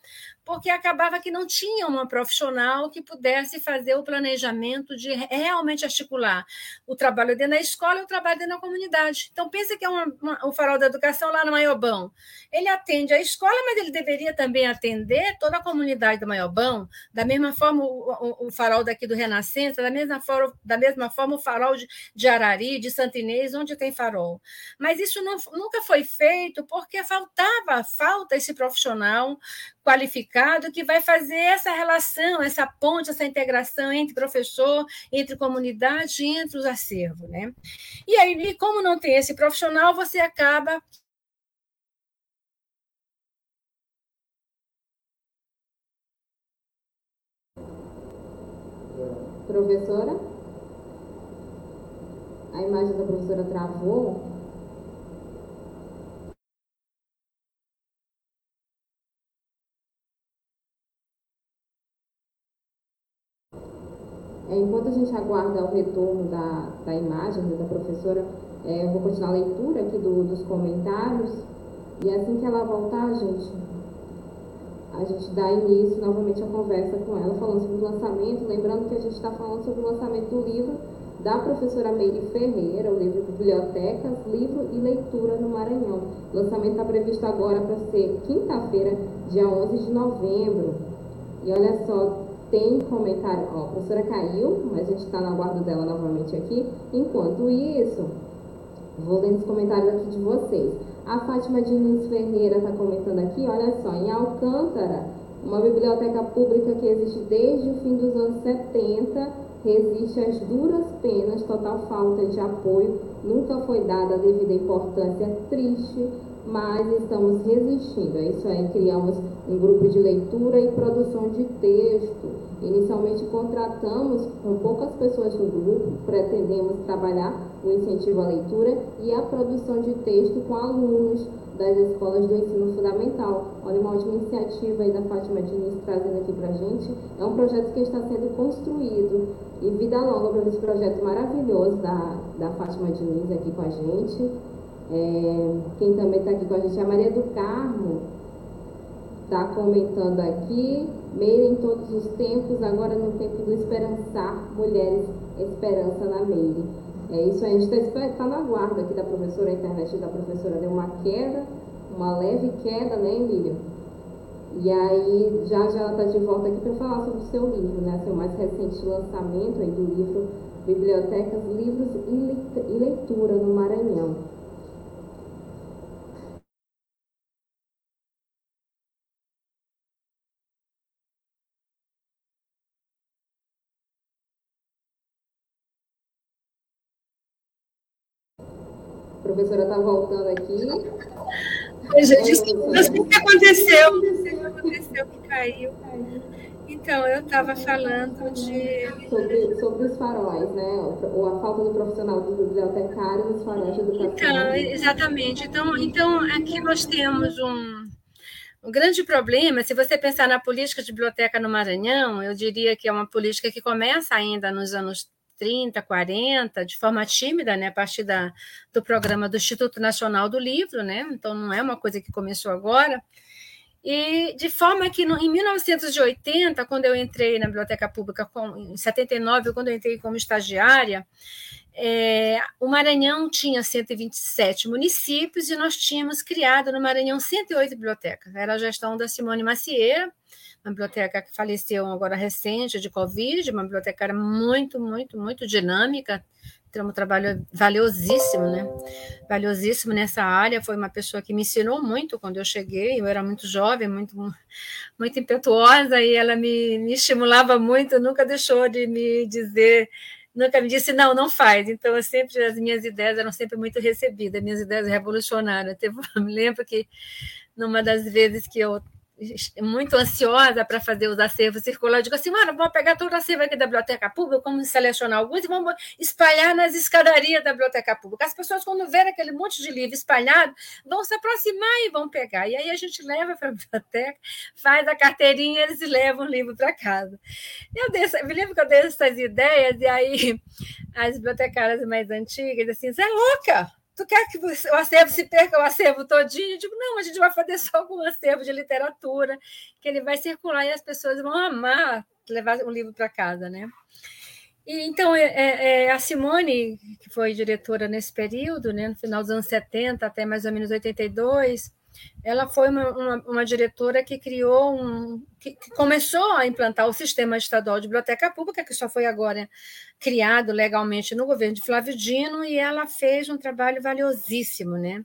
porque acabava que não tinha uma profissional que pudesse fazer o planejamento de realmente articular o trabalho dentro da escola e o trabalho dentro da comunidade. Então, pensa que é uma, uma, o farol da educação lá no Maiobão. Ele atende a escola, mas ele deveria também atender toda a comunidade do Maiobão, da mesma forma o, o, o farol daqui do Renascença, da mesma forma, da mesma forma o farol de, de Arari, de Santo Inês, onde tem farol. Mas isso não, nunca foi feito porque faltava, falta esse profissional qualificado que vai fazer essa relação, essa ponte, essa integração entre professor, entre comunidade, entre os acervos. Né? E aí, como não tem esse profissional, você acaba Professora? A imagem da professora travou. É, enquanto a gente aguarda o retorno da, da imagem da professora, é, eu vou continuar a leitura aqui do, dos comentários. E assim que ela voltar, gente, a gente dá início novamente à conversa com ela, falando sobre o lançamento. Lembrando que a gente está falando sobre o lançamento do livro da professora Meire Ferreira, o livro Bibliotecas, Livro e Leitura no Maranhão. O lançamento está previsto agora para ser quinta-feira, dia 11 de novembro. E olha só, tem comentário, ó, a professora caiu, mas a gente está na guarda dela novamente aqui. Enquanto isso, vou ler os comentários aqui de vocês. A Fátima Diniz Ferreira está comentando aqui, olha só, em Alcântara, uma biblioteca pública que existe desde o fim dos anos 70, resiste às duras penas, total falta de apoio, nunca foi dada a devida importância, triste, mas estamos resistindo. É isso aí, criamos um grupo de leitura e produção de texto. Inicialmente contratamos com poucas pessoas no grupo, pretendemos trabalhar o incentivo à leitura e a produção de texto com alunos das escolas do ensino fundamental. Olha, uma ótima iniciativa aí da Fátima Diniz trazendo aqui para a gente. É um projeto que está sendo construído e vida longa para esse projeto maravilhoso da, da Fátima Diniz aqui com a gente. É, quem também está aqui com a gente é a Maria do Carmo, está comentando aqui, Meire em todos os tempos, agora no tempo do esperançar, mulheres, esperança na Meire. É isso, a gente está tá na guarda aqui da professora, a internet da professora deu uma queda, uma leve queda, né, Emília? E aí, já já ela está de volta aqui para falar sobre o seu livro, né? Seu mais recente lançamento aí do livro Bibliotecas, Livros e Leitura no Maranhão. Professora está voltando aqui. Gente, não sei o que aconteceu. Não sei o que aconteceu, que caiu. Então, eu estava falando de. Sobre, sobre os faróis, né? Ou a falta do profissional do bibliotecário nos faróis de educação. Então, exatamente. Então, então aqui nós temos um, um grande problema. Se você pensar na política de biblioteca no Maranhão, eu diria que é uma política que começa ainda nos anos 30, 40, de forma tímida, né, a partir da, do programa do Instituto Nacional do Livro, né, então não é uma coisa que começou agora, e de forma que no, em 1980, quando eu entrei na biblioteca pública, com, em 79, quando eu entrei como estagiária, é, o Maranhão tinha 127 municípios e nós tínhamos criado no Maranhão 108 bibliotecas. Era a gestão da Simone Macieira, uma biblioteca que faleceu agora recente de Covid, uma bibliotecária muito, muito, muito dinâmica, tem um trabalho valiosíssimo, né? Valiosíssimo nessa área. Foi uma pessoa que me ensinou muito quando eu cheguei. Eu era muito jovem, muito, muito impetuosa e ela me, me estimulava muito. Nunca deixou de me dizer, nunca me disse não, não faz. Então, eu sempre as minhas ideias eram sempre muito recebidas, minhas ideias revolucionárias. Eu me lembro que numa das vezes que eu muito ansiosa para fazer os acervos circular. Eu digo assim, mano, vamos pegar todo o acervo aqui da biblioteca pública, vamos selecionar alguns e vamos espalhar nas escadarias da biblioteca pública. As pessoas, quando verem aquele monte de livro espalhado, vão se aproximar e vão pegar. E aí a gente leva para a biblioteca, faz a carteirinha, eles levam o livro para casa. Eu, dei, me lembro que eu dei essas ideias, e aí as bibliotecárias mais antigas, assim, você é louca! Tu quer que o acervo se perca o acervo todinho? Eu digo, não, a gente vai fazer só algum acervo de literatura, que ele vai circular e as pessoas vão amar levar um livro para casa, né? E, então, é, é, é, a Simone, que foi diretora nesse período, né, no final dos anos 70 até mais ou menos 82, ela foi uma, uma, uma diretora que criou um. Que, que, começou a implantar o sistema estadual de biblioteca pública, que só foi agora criado legalmente no governo de Flávio Dino, e ela fez um trabalho valiosíssimo, né?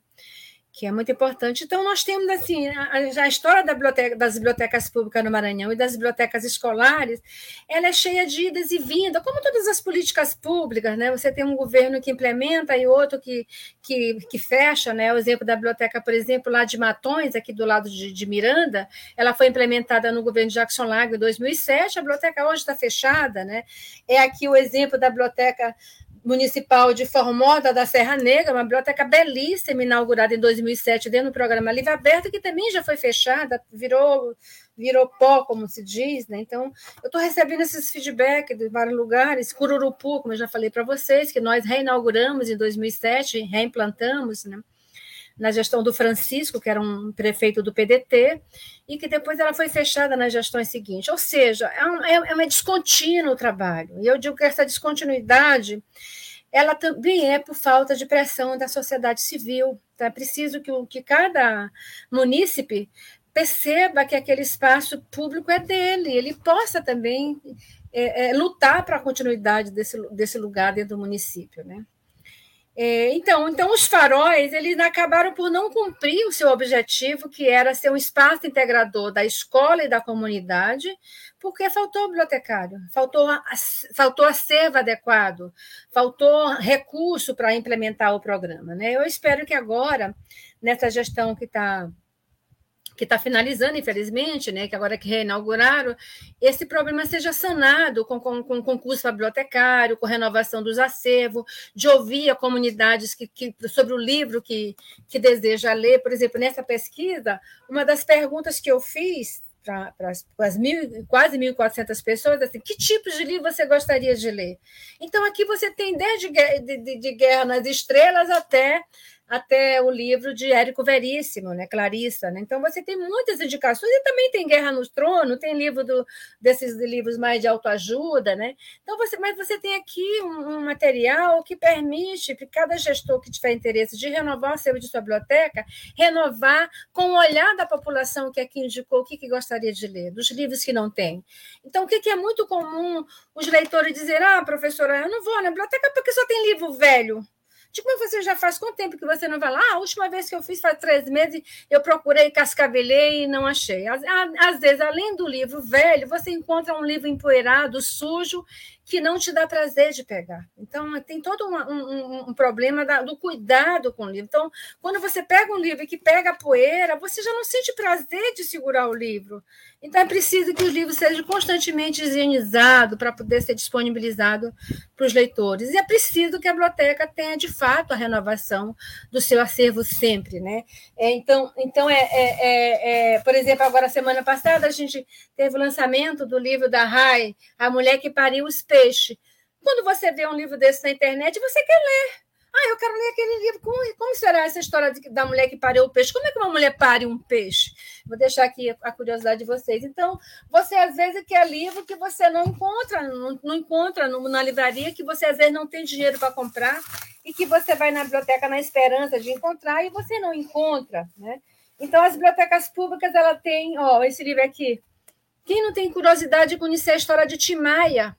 Que é muito importante. Então, nós temos assim a, a história da biblioteca, das bibliotecas públicas no Maranhão e das bibliotecas escolares, ela é cheia de idas e vindas, como todas as políticas públicas, né? Você tem um governo que implementa e outro que, que, que fecha, né? O exemplo da biblioteca, por exemplo, lá de Matões, aqui do lado de, de Miranda, ela foi implementada no governo de Jackson Lago em 2007, a biblioteca hoje está fechada, né? É aqui o exemplo da biblioteca Municipal de Formosa da Serra Negra, uma biblioteca belíssima, inaugurada em 2007 dentro do programa Livre Aberto, que também já foi fechada, virou, virou pó, como se diz. Né? Então, eu estou recebendo esses feedbacks de vários lugares. Cururupu, como eu já falei para vocês, que nós reinauguramos em 2007, reimplantamos, né? Na gestão do Francisco, que era um prefeito do PDT, e que depois ela foi fechada nas gestões seguintes. Ou seja, é um, é, é descontínuo o trabalho. E eu digo que essa descontinuidade ela também é por falta de pressão da sociedade civil. Então, é preciso que, que cada munícipe perceba que aquele espaço público é dele, ele possa também é, é, lutar para a continuidade desse, desse lugar dentro do município. Né? É, então, então, os faróis eles acabaram por não cumprir o seu objetivo, que era ser um espaço integrador da escola e da comunidade, porque faltou bibliotecário, faltou, faltou acervo adequado, faltou recurso para implementar o programa. Né? Eu espero que agora, nessa gestão que está que está finalizando, infelizmente, né, que agora que reinauguraram, esse problema seja sanado com, com, com concurso bibliotecário, com renovação dos acervos, de ouvir a comunidades que, que, sobre o livro que, que deseja ler. Por exemplo, nessa pesquisa, uma das perguntas que eu fiz para as mil, quase 1.400 pessoas, assim, que tipos de livro você gostaria de ler? Então, aqui você tem desde de, de, de Guerra nas Estrelas até até o livro de Érico Veríssimo, né, Clarissa. Né? Então, você tem muitas indicações, e também tem Guerra no Trono, tem livro do, desses livros mais de autoajuda. Né? Então, você, mas você tem aqui um, um material que permite para cada gestor que tiver interesse de renovar o seu de sua biblioteca, renovar com o olhar da população que aqui indicou o que, que gostaria de ler, dos livros que não tem. Então, o que, que é muito comum os leitores dizer, ah, professora, eu não vou na biblioteca porque só tem livro velho. Tipo, você já faz quanto tempo que você não vai lá? Ah, a última vez que eu fiz faz três meses, eu procurei, cascavelhei e não achei. Às, às vezes, além do livro velho, você encontra um livro empoeirado, sujo, que não te dá prazer de pegar. Então, tem todo um, um, um problema da, do cuidado com o livro. Então, quando você pega um livro que pega a poeira, você já não sente prazer de segurar o livro. Então, é preciso que os livros sejam constantemente higienizados para poder ser disponibilizado para os leitores. E é preciso que a biblioteca tenha, de fato, a renovação do seu acervo sempre. Né? É, então, então é, é, é, é, por exemplo, agora, semana passada, a gente teve o lançamento do livro da Rai, A Mulher que Pariu os peixe. Quando você vê um livro desse na internet, você quer ler. Ah, eu quero ler aquele livro. Como, como será essa história de, da mulher que pariu o peixe? Como é que uma mulher pare um peixe? Vou deixar aqui a curiosidade de vocês. Então, você às vezes quer livro que você não encontra, não, não encontra no, na livraria, que você às vezes não tem dinheiro para comprar e que você vai na biblioteca na esperança de encontrar e você não encontra, né? Então, as bibliotecas públicas, ela tem, ó, esse livro aqui. Quem não tem curiosidade de conhecer a história de Timaya?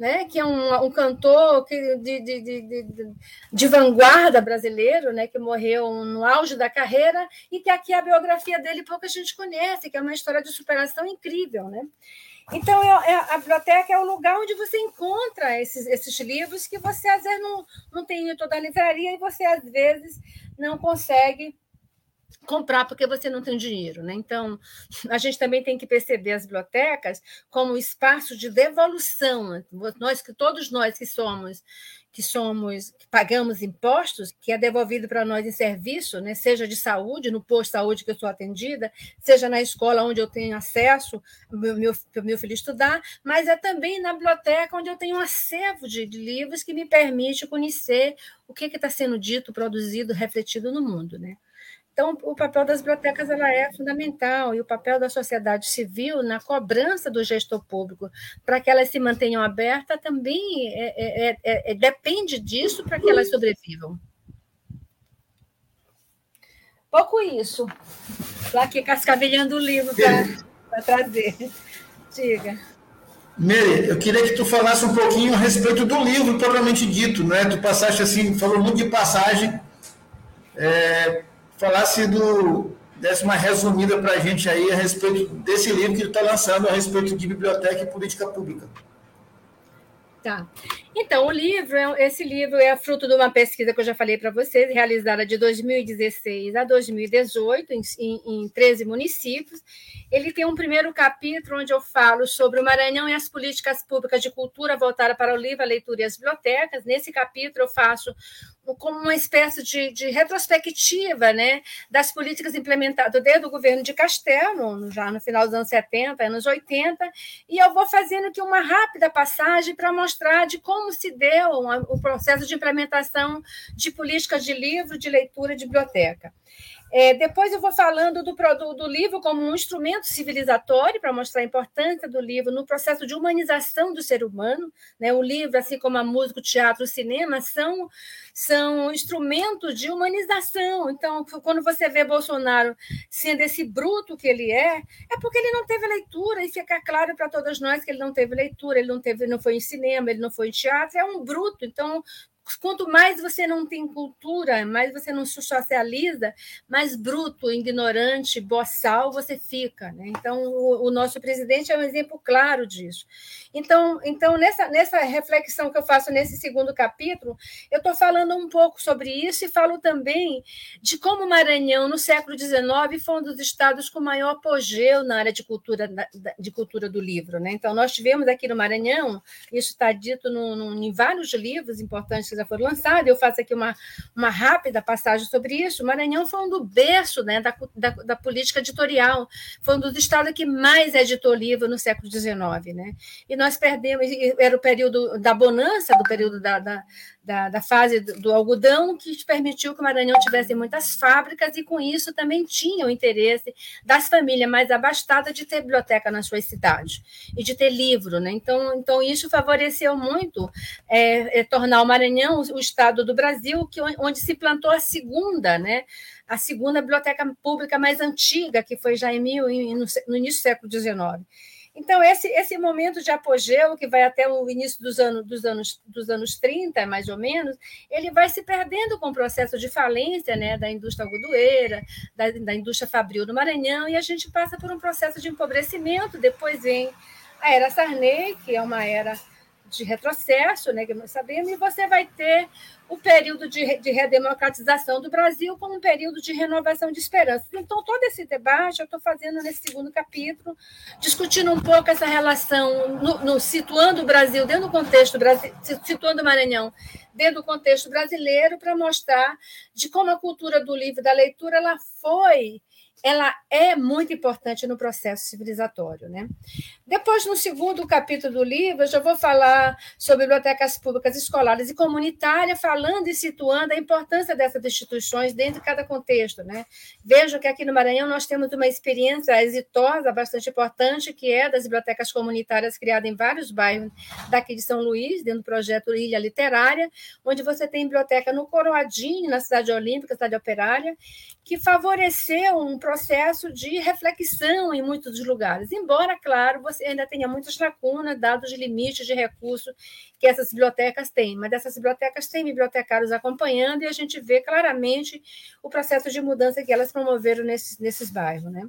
Né, que é um, um cantor que, de, de, de, de, vanguarda brasileiro, né, que morreu no auge da carreira, e que aqui a biografia dele pouca gente conhece, que é uma história de superação incrível. Né? Então, é, a biblioteca é o lugar onde você encontra esses, esses livros que você, às vezes, não, não tem em toda a livraria e você, às vezes, não consegue comprar porque você não tem dinheiro, né? Então, a gente também tem que perceber as bibliotecas como espaço de devolução. Nós que todos nós que somos que somos que pagamos impostos, que é devolvido para nós em serviço, né? Seja de saúde, no posto de saúde que eu sou atendida, seja na escola onde eu tenho acesso meu meu, meu filho estudar, mas é também na biblioteca onde eu tenho um acervo de, de livros que me permite conhecer o que está sendo dito, produzido, refletido no mundo, né? Então, o papel das bibliotecas ela é fundamental e o papel da sociedade civil na cobrança do gestor público para que elas se mantenham abertas também é, é, é, é depende disso para que elas sobrevivam. Pouco isso. Estou aqui cascavelhando o livro para trazer. Diga. Meire, eu queria que tu falasse um pouquinho a respeito do livro propriamente dito, né? Tu passaste assim, falou muito de passagem. É, falasse do, desse uma resumida para a gente aí a respeito desse livro que ele está lançando a respeito de biblioteca e política pública. Tá. Então, o livro, é, esse livro é fruto de uma pesquisa que eu já falei para vocês, realizada de 2016 a 2018, em, em, em 13 municípios. Ele tem um primeiro capítulo onde eu falo sobre o Maranhão e as políticas públicas de cultura voltada para o livro, a leitura e as bibliotecas. Nesse capítulo, eu faço como uma espécie de, de, retrospectiva né, das políticas implementadas desde o governo de Castelo, já no final dos anos 70, anos 80, e eu vou fazendo aqui uma rápida passagem para mostrar de como se deu o processo de implementação de políticas de livro, de leitura de biblioteca. É, depois eu vou falando do, do, do livro como um instrumento civilizatório, para mostrar a importância do livro no processo de humanização do ser humano. Né? O livro, assim como a música, o teatro, o cinema, são, são instrumentos de humanização. Então, quando você vê Bolsonaro sendo esse bruto que ele é, é porque ele não teve leitura, e fica claro para todos nós que ele não teve leitura, ele não, teve, não foi em cinema, ele não foi em teatro, é um bruto. Então, quanto mais você não tem cultura, mais você não se socializa, mais bruto, ignorante, boçal você fica. Né? Então, o, o, nosso presidente é um exemplo claro disso. Então, então nessa, nessa reflexão que eu faço nesse segundo capítulo, eu estou falando um pouco sobre isso e falo também de como o Maranhão, no século XIX, foi um dos estados com maior apogeu na área de cultura, de cultura do livro. Né? Então, nós tivemos aqui no Maranhão, isso está dito no, no, em vários livros importantes já foram lançados, eu faço aqui uma, uma rápida passagem sobre isso. O Maranhão foi um do berço né, da, da, da política editorial, foi um dos estados que mais editou livro no século XIX. Né? E nós perdemos, era o período da bonança, do período da, da da, da fase do, do, algodão, que permitiu que o Maranhão tivesse muitas fábricas e, com isso, também tinha o interesse das famílias mais abastadas de ter biblioteca nas suas cidades e de ter livro. Né? Então, então, isso favoreceu muito é, é, tornar o Maranhão o, estado do Brasil que, onde se plantou a segunda, né? a segunda biblioteca pública mais antiga, que foi já em mil, no, no início do século XIX. Então, esse, esse momento de apogeu, que vai até o início dos anos, dos, anos, dos anos 30, mais ou menos, ele vai se perdendo com o processo de falência né, da indústria algodoeira, da, da indústria fabril do Maranhão, e a gente passa por um processo de empobrecimento. Depois vem a era Sarney, que é uma era de retrocesso, né, que nós sabemos, e você vai ter o período de, de redemocratização do Brasil como um período de renovação de esperanças. Então, todo esse debate eu estou fazendo nesse segundo capítulo, discutindo um pouco essa relação, no, no, situando o Brasil dentro do contexto, situando o Maranhão dentro do contexto brasileiro, para mostrar de como a cultura do livro da leitura ela foi ela é muito importante no processo civilizatório. Né? Depois, no segundo capítulo do livro, eu já vou falar sobre bibliotecas públicas escolares e comunitárias, falando e situando a importância dessas instituições dentro de cada contexto. Né? Vejo que aqui no Maranhão nós temos uma experiência exitosa, bastante importante, que é das bibliotecas comunitárias criadas em vários bairros daqui de São Luís, dentro do projeto Ilha Literária, onde você tem biblioteca no Coroadinho, na Cidade Olímpica, Cidade Operária, que favoreceu um processo de reflexão em muitos lugares, embora, claro, você ainda tenha muitas lacunas, dados de limites de recurso que essas bibliotecas têm, mas essas bibliotecas têm bibliotecários acompanhando e a gente vê claramente o processo de mudança que elas promoveram nesses, nesses bairros. Né?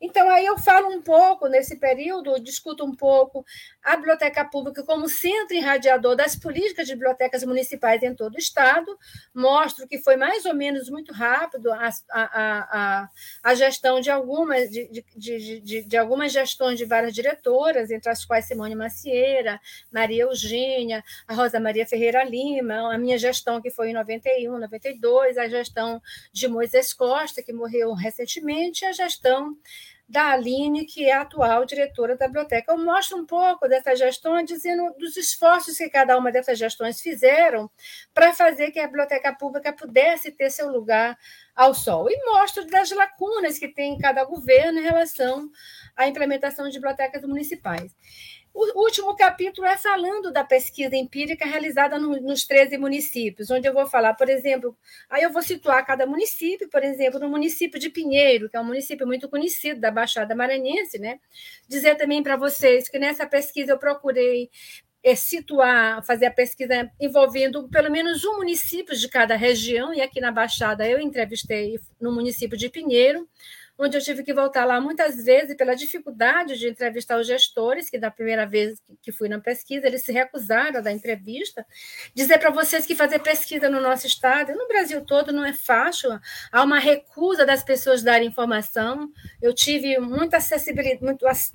Então, aí eu falo um pouco, nesse período, discuto um pouco a biblioteca pública como centro irradiador das políticas de bibliotecas municipais em todo o Estado, mostro que foi mais ou menos muito rápido a, a, a, a gestão de algumas, de, de, de, de, algumas gestões de várias diretoras, entre as quais Simone Macieira, Maria Eugênia, a Rosa Maria Ferreira Lima, a minha gestão, que foi em 91, 92, a gestão de Moisés Costa, que morreu recentemente, a gestão da Aline, que é a atual diretora da biblioteca. Eu mostro um pouco dessa gestão, dizendo dos esforços que cada uma dessas gestões fizeram para fazer que a biblioteca pública pudesse ter seu lugar ao sol. E mostro das lacunas que tem cada governo em relação à implementação de bibliotecas municipais. O último capítulo é falando da pesquisa empírica realizada no, nos 13 municípios, onde eu vou falar, por exemplo, aí eu vou situar cada município, por exemplo, no município de Pinheiro, que é um município muito conhecido da Baixada Maranhense, né? Dizer também para vocês que nessa pesquisa eu procurei é, situar, fazer a pesquisa envolvendo pelo menos um município de cada região, e aqui na Baixada eu entrevistei no município de Pinheiro, onde eu tive que voltar lá muitas vezes pela dificuldade de entrevistar os gestores, que da primeira vez que fui na pesquisa, eles se recusaram a dar entrevista. Dizer para vocês que fazer pesquisa no nosso estado, no Brasil todo, não é fácil, há uma recusa das pessoas darem informação. Eu tive muita acessibilidade,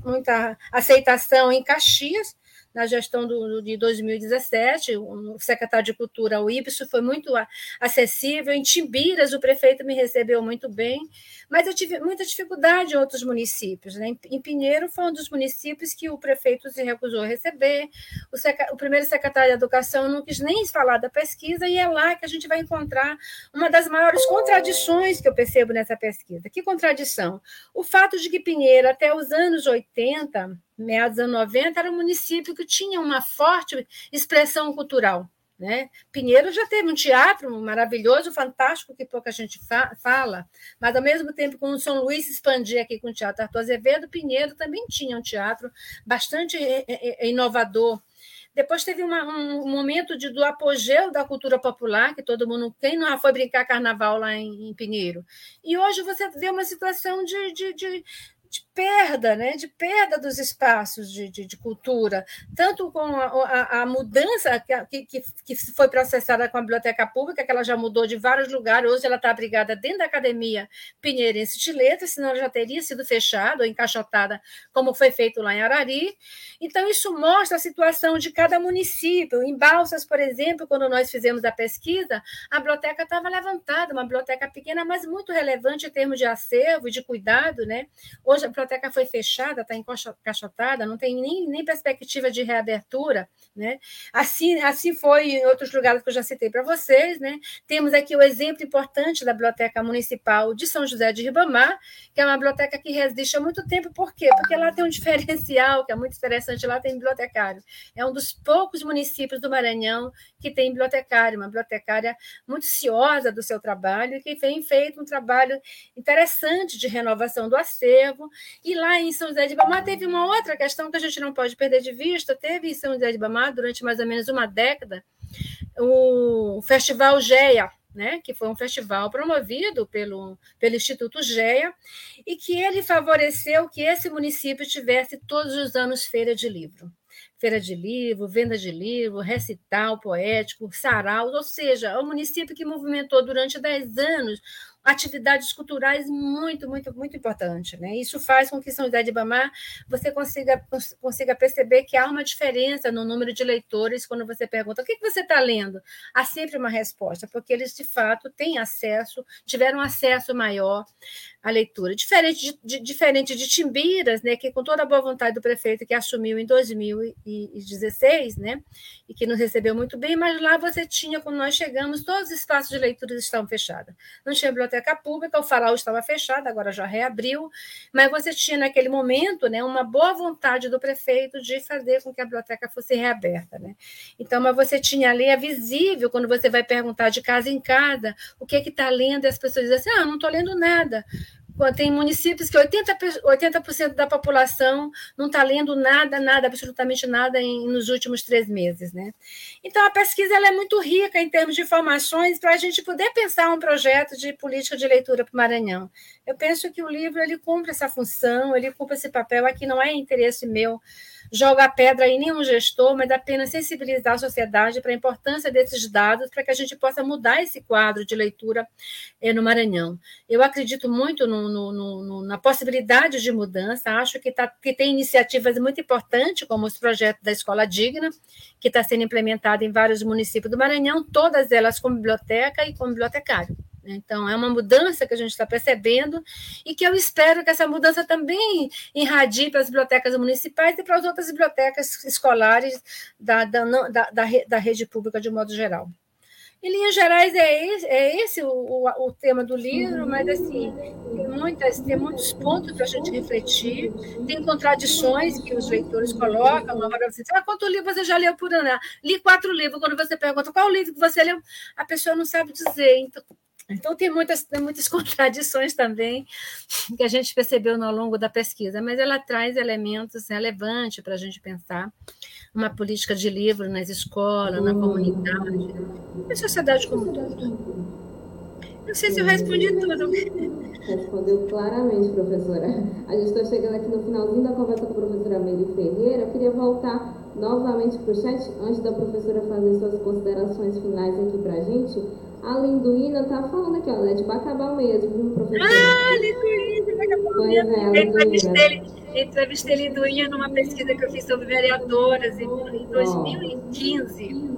muita aceitação em Caxias, na gestão do, de 2017, o secretário de Cultura, o Ibso, foi muito acessível. Em Timbiras, o prefeito me recebeu muito bem, mas eu tive muita dificuldade em outros municípios. Né? Em Pinheiro, foi um dos municípios que o prefeito se recusou a receber, o, o primeiro secretário de Educação não quis nem falar da pesquisa, e é lá que a gente vai encontrar uma das maiores contradições que eu percebo nessa pesquisa. Que contradição? O fato de que Pinheiro, até os anos 80, meados dos anos 90, era um município que tinha uma forte expressão cultural. Né? Pinheiro já teve um teatro maravilhoso, fantástico, que pouca gente fa fala, mas ao mesmo tempo, quando São Luís se expandia aqui com o Teatro Arthur Azevedo, Pinheiro também tinha um teatro bastante inovador. Depois teve uma, um momento de, do apogeu da cultura popular, que todo mundo. Quem não foi brincar carnaval lá em, em Pinheiro? E hoje você vê uma situação de, de, de de perda, né, de perda dos espaços de, de, de cultura, tanto com a, a, a mudança que, que, que, foi processada com a biblioteca pública, que ela já mudou de vários lugares, hoje ela está abrigada dentro da Academia Pinheirense de Letras, senão ela já teria sido fechada ou encaixotada, como foi feito lá em Arari. Então, isso mostra a situação de cada município. Em Balsas, por exemplo, quando nós fizemos a pesquisa, a biblioteca estava levantada, uma biblioteca pequena, mas muito relevante em termos de acervo e de cuidado. Né? Hoje biblioteca foi fechada, está encaixotada, não tem nem, nem perspectiva de reabertura. Né? Assim, assim foi em outros lugares que eu já citei para vocês. Né? Temos aqui o exemplo importante da Biblioteca Municipal de São José de Ribamar, que é uma biblioteca que resiste há muito tempo. Por quê? Porque lá tem um diferencial que é muito interessante, lá tem bibliotecário. É um dos poucos municípios do Maranhão que tem bibliotecário, uma bibliotecária muito ciosa do seu trabalho e que tem feito um trabalho interessante de renovação do acervo. E lá em São José de Ribamar teve uma outra questão que a gente não pode perder de vista, teve em São José de Ribamar durante mais ou menos uma década, o Festival GEA, né, que foi um festival promovido pelo, pelo Instituto GEA, e que ele favoreceu que esse município tivesse todos os anos feira de livro. Feira de livro, venda de livro, recital poético, sarau, ou seja, é um município que movimentou durante 10 anos atividades culturais muito, muito, muito importantes. Né? Isso faz com que São José de Bamar você consiga, consiga perceber que há uma diferença no número de leitores quando você pergunta o que você está lendo. Há sempre uma resposta, porque eles, de fato, têm acesso, tiveram acesso maior à leitura. Diferente de, de, diferente de Timbiras, né, que com toda a boa vontade do prefeito que assumiu em 2016, né, e que nos recebeu muito bem, mas lá você tinha, quando nós chegamos, todos os espaços de leitura estavam fechados. Não tinha biblioteca pública, o farol estava fechado, agora já reabriu, mas você tinha naquele momento né, uma boa vontade do prefeito de fazer com que a biblioteca fosse reaberta. Né? Então, mas você tinha ali, é visível quando você vai perguntar de casa em casa o que é está lendo, e as pessoas dizem assim: ah, não estou lendo nada tem municípios que 80%, 80 da população não está lendo nada, nada, absolutamente nada em, nos últimos três meses. Né? Então, a pesquisa ela é muito rica em termos de informações para a gente poder pensar um projeto de política de leitura para o Maranhão. Eu penso que o livro ele cumpre essa função, ele cumpre esse papel. Aqui não é interesse meu jogar pedra em nenhum gestor, mas apenas sensibilizar a sociedade para a importância desses dados para que a gente possa mudar esse quadro de leitura eh, no Maranhão. Eu acredito muito no, no, no, na possibilidade de mudança, acho que, tá, que tem iniciativas muito importantes, como os projetos da Escola Digna, que está sendo implementado em vários municípios do Maranhão, todas elas com biblioteca e com bibliotecário. Então, é uma mudança que a gente está percebendo e que eu espero que essa mudança também irradie para as bibliotecas municipais e para as outras bibliotecas escolares da, da, da, da, da rede pública de modo geral. Em linhas gerais, é esse, é esse o, o, o, tema do livro, mas assim, tem, muitas, tem muitos pontos para a gente refletir, tem contradições que os leitores colocam. Uma hora você diz, ah, quanto livro você já leu por ano? Li quatro livros. Quando você pergunta qual livro que você leu, a pessoa não sabe dizer. Então, então, tem muitas, tem muitas contradições também que a gente percebeu ao longo da pesquisa, mas ela traz elementos relevantes para a gente pensar uma política de livro nas escolas, na comunidade, na sociedade como um todo. Não sei se eu respondi tudo. Respondeu claramente, professora. A gente está chegando aqui no finalzinho da conversa com a professora Meire Ferreira. Eu queria voltar novamente para o chat, antes da professora fazer suas considerações finais aqui para a gente. A Linduína tá falando aqui, ó, é de Bacabal mesmo, viu, professor? Ah, Linduína, Bacabal pois mesmo. É, eu entrevistei, entrevistei Linduína numa pesquisa que eu fiz sobre vereadoras em, em 2015.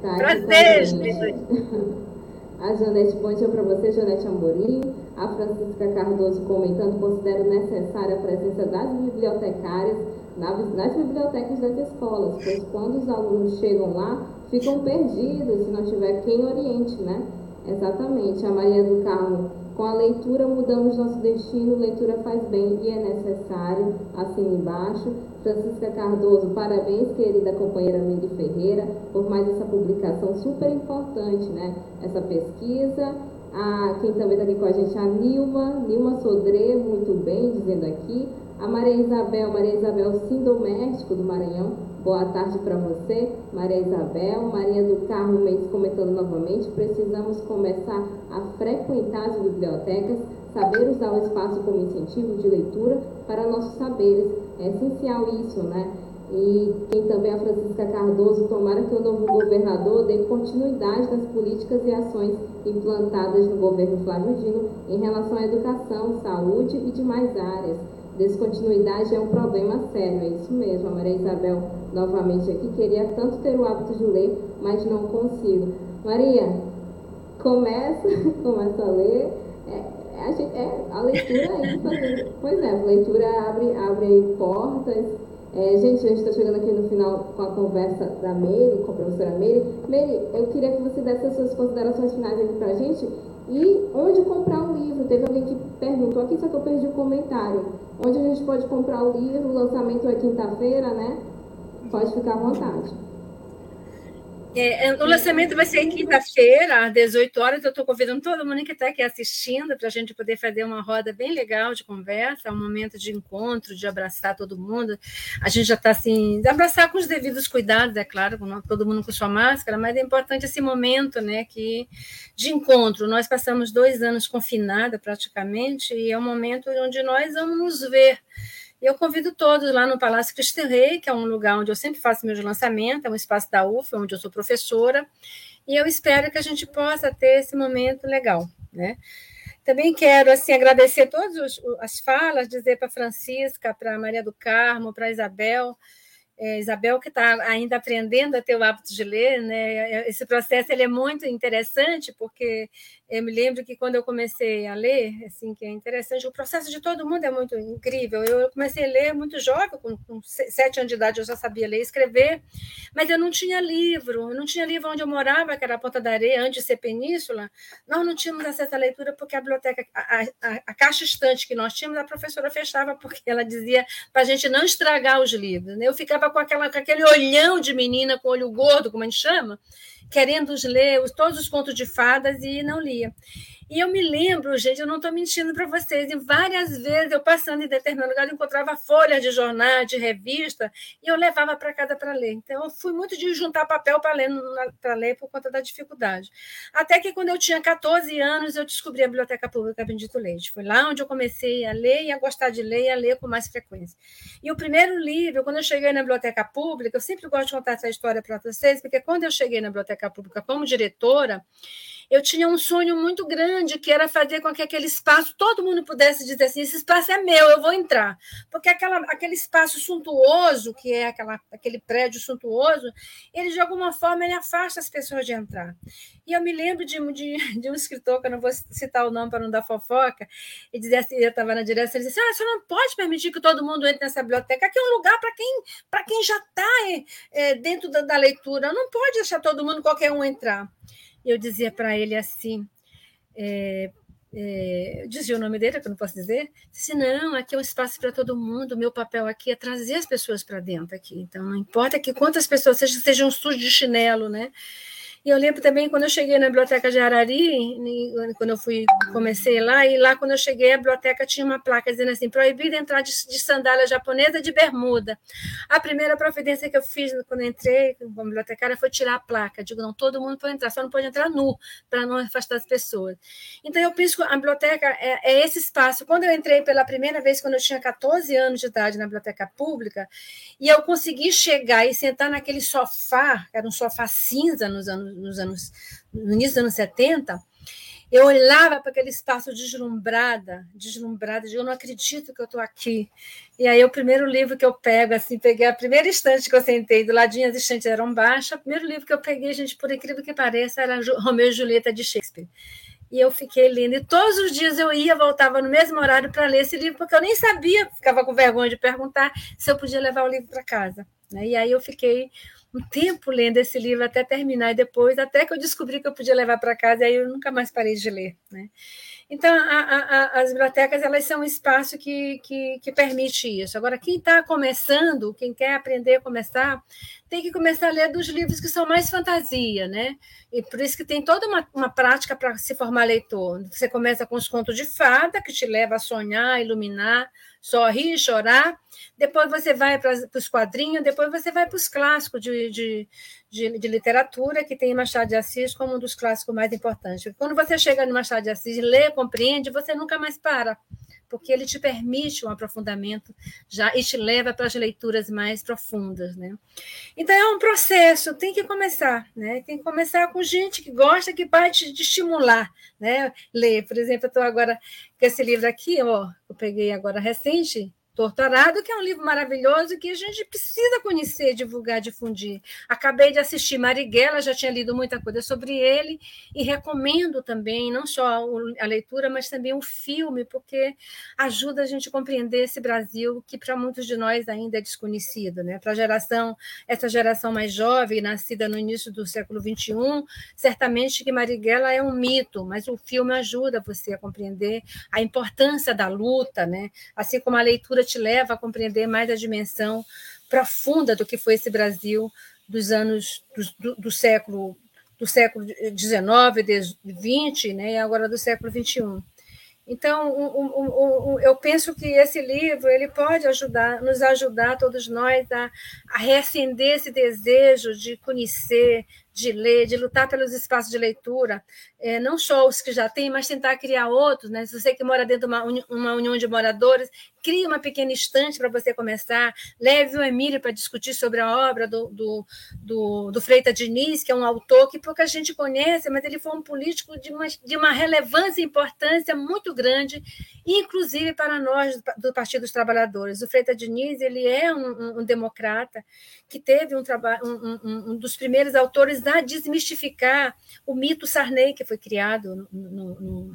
Tá, Prazer, Linduína. A Janete, bom dia para você, Janete Amorim. A Francisca Cardoso comentando, considero necessária a presença das bibliotecárias nas bibliotecas das escolas, pois quando os alunos chegam lá, ficam perdidos se não tiver quem oriente, né? Exatamente. A Maria do Carmo, com a leitura mudamos nosso destino, leitura faz bem e é necessário, assim embaixo. Francisca Cardoso, parabéns, querida companheira Miri Ferreira, por mais essa publicação super importante, né? Essa pesquisa. A, quem também está aqui com a gente, a Nilma, Nilma Sodré, muito bem, dizendo aqui. A Maria Isabel, Maria Isabel, sim doméstico do Maranhão, Boa tarde para você, Maria Isabel. Maria do Carmo Mendes comentando novamente. Precisamos começar a frequentar as bibliotecas, saber usar o espaço como incentivo de leitura para nossos saberes. É essencial isso, né? E quem também a Francisca Cardoso, tomara que o novo governador dê continuidade nas políticas e ações implantadas no governo Flávio Dino em relação à educação, saúde e demais áreas. Descontinuidade é um problema sério, é isso mesmo. A Maria Isabel, novamente aqui, queria tanto ter o hábito de ler, mas não consigo. Maria, começa, começa a ler. É, a, gente, é, a leitura aí, pois é, a leitura abre, abre portas. É, gente, a gente está chegando aqui no final com a conversa da Meire, com a professora Meire. Meire, eu queria que você desse as suas considerações finais aqui para a gente. E onde comprar o livro? Teve alguém que perguntou aqui, só que eu perdi o comentário. Onde a gente pode comprar o livro? O lançamento é quinta-feira, né? Pode ficar à vontade. É, é, o lançamento vai ser quinta-feira, às 18 horas. Eu estou convidando todo mundo que está aqui assistindo para a gente poder fazer uma roda bem legal de conversa, um momento de encontro, de abraçar todo mundo. A gente já está assim, abraçar com os devidos cuidados, é claro, todo mundo com sua máscara, mas é importante esse momento né, que, de encontro. Nós passamos dois anos confinada praticamente, e é um momento onde nós vamos nos ver eu convido todos lá no Palácio Cristo Rei, que é um lugar onde eu sempre faço meus lançamentos, é um espaço da UFA, onde eu sou professora, e eu espero que a gente possa ter esse momento legal, né? Também quero assim agradecer todas as falas, dizer para Francisca, para Maria do Carmo, para Isabel, é, Isabel que está ainda aprendendo a ter o hábito de ler, né? Esse processo ele é muito interessante porque eu me lembro que quando eu comecei a ler, assim que é interessante, o processo de todo mundo é muito incrível. Eu comecei a ler muito jovem, com, com sete anos de idade eu já sabia ler e escrever, mas eu não tinha livro, eu não tinha livro onde eu morava, que era a Ponta da Areia, antes de ser Península. Nós não tínhamos acesso à leitura porque a biblioteca, a, a, a caixa estante que nós tínhamos, a professora fechava porque ela dizia para a gente não estragar os livros. Né? Eu ficava com, aquela, com aquele olhão de menina com olho gordo, como a gente chama, querendo ler todos os contos de fadas e não lia. E eu me lembro, gente, eu não estou mentindo para vocês, e várias vezes eu passando em determinado lugar, eu encontrava folhas de jornal, de revista, e eu levava para casa para ler. Então, eu fui muito de juntar papel para ler, ler por conta da dificuldade. Até que, quando eu tinha 14 anos, eu descobri a Biblioteca Pública Bendito Leite. Foi lá onde eu comecei a ler e a gostar de ler e a ler com mais frequência. E o primeiro livro, quando eu cheguei na Biblioteca Pública, eu sempre gosto de contar essa história para vocês, porque quando eu cheguei na Biblioteca Pública como diretora, eu tinha um sonho muito grande, que era fazer com que aquele espaço, todo mundo pudesse dizer assim, esse espaço é meu, eu vou entrar. Porque aquela, aquele espaço suntuoso, que é aquela, aquele prédio suntuoso, ele, de alguma forma, ele afasta as pessoas de entrar. E eu me lembro de, de, de um escritor, que eu não vou citar o nome para não dar fofoca, e dizia assim, eu estava na direção, ele disse assim, ah, você não pode permitir que todo mundo entre nessa biblioteca, aqui é um lugar para quem, quem já está é, é, dentro da, da leitura, não pode deixar todo mundo, qualquer um entrar. Eu dizia para ele assim, é, é, dizia o nome dele, que eu não posso dizer, disse, não, aqui é um espaço para todo mundo, o meu papel aqui é trazer as pessoas para dentro aqui, então não importa que quantas pessoas sejam, sejam sujos de chinelo, né? E eu lembro também quando eu cheguei na biblioteca de Arari, quando eu fui comecei lá, e lá quando eu cheguei a biblioteca tinha uma placa dizendo assim: proibido entrar de, de sandália japonesa de bermuda. A primeira providência que eu fiz quando eu entrei como bibliotecária foi tirar a placa. Digo, não, todo mundo pode entrar, só não pode entrar nu, para não afastar as pessoas. Então eu penso que a biblioteca é, é esse espaço. Quando eu entrei pela primeira vez, quando eu tinha 14 anos de idade na biblioteca pública, e eu consegui chegar e sentar naquele sofá, era um sofá cinza nos anos nos anos, no início dos anos 70, eu olhava para aquele espaço deslumbrada, deslumbrada, eu não acredito que eu estou aqui. E aí o primeiro livro que eu pego, assim, peguei a primeira estante que eu sentei, do ladinho as estantes eram baixas, o primeiro livro que eu peguei, gente, por incrível que pareça, era Romeu e Julieta de Shakespeare. E eu fiquei lendo. E todos os dias eu ia, voltava no mesmo horário para ler esse livro, porque eu nem sabia, ficava com vergonha de perguntar se eu podia levar o livro para casa. Né? E aí eu fiquei um tempo lendo esse livro até terminar, e depois, até que eu descobri que eu podia levar para casa, e aí eu nunca mais parei de ler. Né? Então, a, a, as bibliotecas elas são um espaço que, que, que permite isso. Agora, quem está começando, quem quer aprender a começar, tem que começar a ler dos livros que são mais fantasia, né? E por isso que tem toda uma, uma prática para se formar leitor. Você começa com os contos de fada, que te leva a sonhar, a iluminar, sorrir, chorar. Depois você vai para os quadrinhos, depois você vai para os clássicos de, de, de, de, literatura, que tem Machado de Assis como um dos clássicos mais importantes. Quando você chega no Machado de Assis, lê, compreende, você nunca mais para, porque ele te permite um aprofundamento já e te leva para as leituras mais profundas. Né? Então é um processo, tem que começar, né? tem que começar com gente que gosta, que vai te, estimular, né? ler. Por exemplo, eu estou agora com esse livro aqui, ó, eu peguei agora recente, Torturado, que é um livro maravilhoso que a gente precisa conhecer, divulgar, difundir. Acabei de assistir Marighella, já tinha lido muita coisa sobre ele e recomendo também, não só a leitura, mas também o filme, porque ajuda a gente a compreender esse Brasil que para muitos de nós ainda é desconhecido. Né? Para a geração, essa geração mais jovem, nascida no início do século XXI, certamente que Marighella é um mito, mas o filme ajuda você a compreender a importância da luta, né? assim como a leitura te leva a compreender mais a dimensão profunda do que foi esse Brasil dos anos do, do século do século XIX, XX, né, e agora do século XXI. Então, eu penso que esse livro ele pode ajudar, nos ajudar todos nós a, a reacender esse desejo de conhecer, de ler, de lutar pelos espaços de leitura, é, não só os que já tem, mas tentar criar outros. Né? Se você que mora dentro de uma, uma união de moradores, crie uma pequena estante para você começar, leve o Emílio para discutir sobre a obra do, do, do, do Freitas Diniz, que é um autor que pouca gente conhece, mas ele foi um político de uma, de uma relevância e importância muito grande, inclusive para nós do Partido dos Trabalhadores. O Freitas Diniz ele é um, um, um democrata que teve um, um, um dos primeiros autores a desmistificar o mito Sarney que foi criado no, no,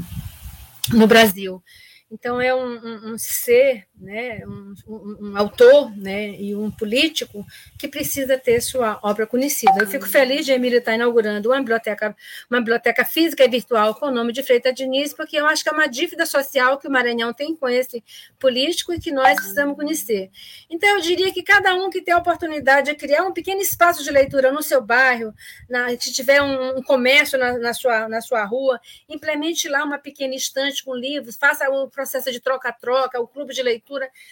no Brasil. Então, é um, um, um ser, né, um, um, autor né, e um político que precisa ter sua obra conhecida. Eu fico feliz de Emílio estar inaugurando uma biblioteca, uma biblioteca física e virtual com o nome de Freitas Diniz, porque eu acho que é uma dívida social que o Maranhão tem com esse político e que nós precisamos conhecer. Então, eu diria que cada um que tem a oportunidade de criar um pequeno espaço de leitura no seu bairro, na, se tiver um, comércio na, na, sua, na sua rua, implemente lá uma pequena estante com livros, faça o processo de troca-troca, o clube de leitura,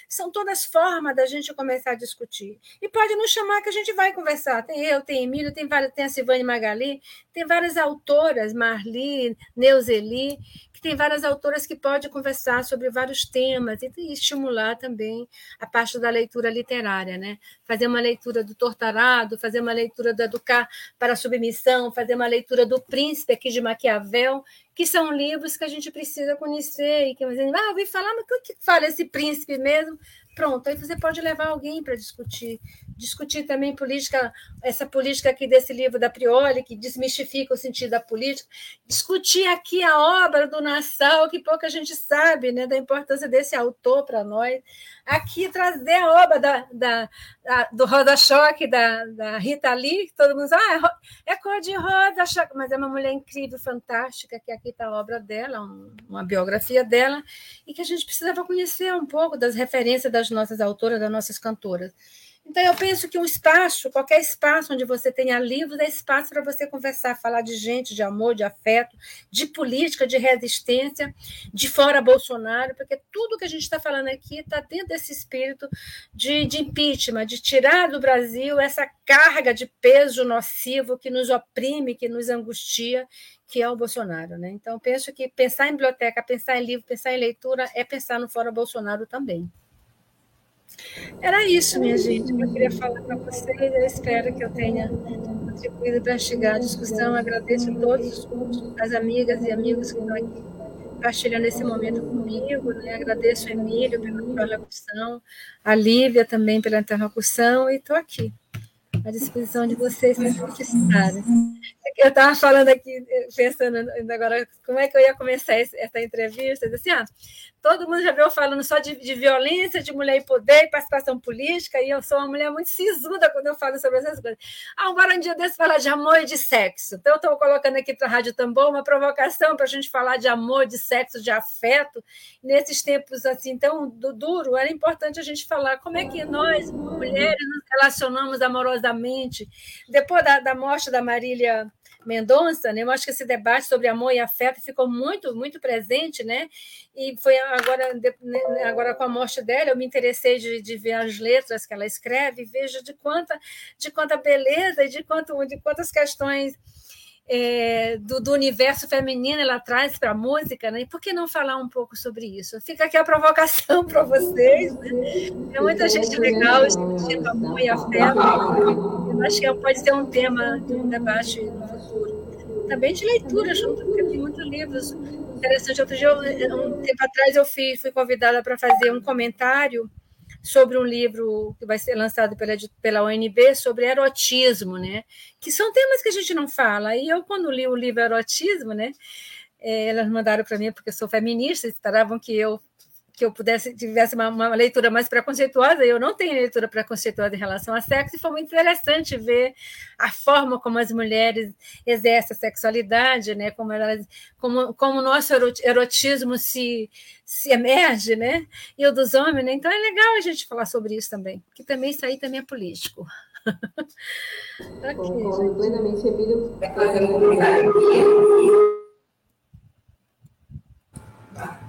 são todas formas da gente começar a discutir. E pode nos chamar que a gente vai conversar. Tem eu, tem Emílio, tem, tem a Silvane Magali, tem várias autoras, Marli, Neuzeli, que tem várias autoras que podem conversar sobre vários temas e estimular também a parte da leitura literária, né? Fazer uma leitura do Tortarado, fazer uma leitura do Educar para a Submissão, fazer uma leitura do Príncipe aqui de Maquiavel, que são livros que a gente precisa conhecer e que você ah, ouvi falar, mas o que fala esse príncipe mesmo? Pronto, aí você pode levar alguém para discutir. Discutir também política, essa política aqui desse livro da Prioli, que desmistifica o sentido da política. Discutir aqui a obra do Nassau, que pouca gente sabe né, da importância desse autor para nós. Aqui trazer a obra da, da, da do Roda-Choque, da, da Rita Lee, que todo mundo diz, ah, é, é cor de roda-choque, mas é uma mulher incrível, fantástica, que aqui está a obra dela, um, uma biografia dela, e que a gente precisava conhecer um pouco das referências das nossas autoras, das nossas cantoras. Então, eu penso que um espaço, qualquer espaço onde você tenha livros, é espaço para você conversar, falar de gente, de amor, de afeto, de política, de resistência, de fora Bolsonaro, porque tudo que a gente está falando aqui está dentro desse espírito de, de impeachment, de tirar do Brasil essa carga de peso nocivo que nos oprime, que nos angustia, que é o Bolsonaro. Né? Então, penso que pensar em biblioteca, pensar em livro, pensar em leitura é pensar no fora Bolsonaro também. Era isso, minha gente, que eu queria falar para vocês. Eu espero que eu tenha contribuído para chegar à discussão. Agradeço a todos as amigas e amigos que estão aqui partilhando esse momento comigo. Né? Agradeço a Emílio pela interlocução, a Lívia também pela interlocução, e estou aqui à disposição de vocês se necessitarem. Eu estava falando aqui, pensando agora como é que eu ia começar essa entrevista, assim, ah, todo mundo já veio falando só de, de, violência, de mulher e poder participação política, e eu sou uma mulher muito sisuda quando eu falo sobre essas coisas. Ah, um dia desse falar de amor e de sexo. Então, eu estou colocando aqui para a Rádio Tambor uma provocação para a gente falar de amor, de sexo, de afeto. Nesses tempos assim tão duro, era importante a gente falar como é que nós, mulheres, nos relacionamos amorosamente. Depois da, da morte da Marília Mendonça, né? Eu acho que esse debate sobre amor e afeto ficou muito, muito presente, né? E foi agora, né, agora com a morte dela, eu me interessei de, de ver as letras que ela escreve e vejo de quanta, de quanta beleza e de, quanto, de quantas questões é, do, do, universo feminino ela traz para a música, né? E por que não falar um pouco sobre isso? Fica aqui a provocação para vocês. Né? Tem muita gente legal discutindo amor e afeto. Eu acho que pode ser um tema de um debate no futuro. Também de leitura junto, porque tem muitos livros interessantes. Outro dia, um tempo atrás, eu fui, fui convidada para fazer um comentário sobre um livro que vai ser lançado pela, pela ONB sobre erotismo, né? Que são temas que a gente não fala. E eu, quando li o livro Erotismo, né? É, elas mandaram para mim, porque eu sou feminista, esperavam que eu que eu pudesse tivesse uma, uma, leitura mais preconceituosa, eu não tenho leitura preconceituosa em relação a sexo, e foi muito interessante ver a forma como as mulheres exercem a sexualidade, né? como, elas, como, como o nosso erotismo se, se emerge, né? e o dos homens. Né? Então é legal a gente falar sobre isso também, que também isso aí também é político. okay, Concordo plenamente, Emílio.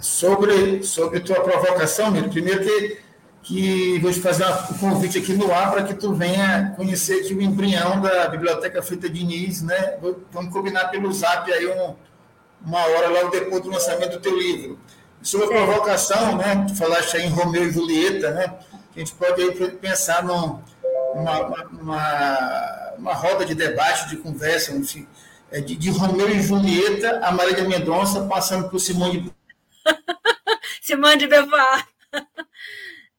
Sobre, sobre tua provocação, Miro, primeiro que, que vou te fazer um convite aqui no ar para que tu venha conhecer aqui o embrião da Biblioteca Frita Diniz, né? Vamos combinar pelo zap aí um, uma hora logo depois do lançamento do teu livro. Sobre a provocação, né? Tu falaste aí em Romeu e Julieta, né? A gente pode aí pensar num, uma, uma, uma roda de debate, de conversa, enfim, é, de, de Romeu e Julieta, a Marília Mendonça passando por Simone Simone de Beauvoir.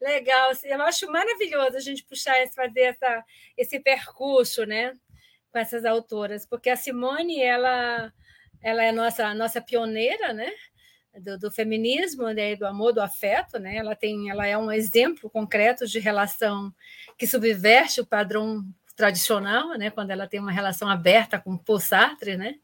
Legal, eu acho maravilhoso a gente puxar fazer essa, esse percurso, né, com essas autoras, porque a Simone, ela, ela é nossa nossa pioneira, né, do, do, feminismo, né, do amor, do afeto, né, ela tem, ela é um exemplo concreto de relação que subverte o padrão tradicional, né, quando ela tem uma relação aberta com Paul Sartre, né,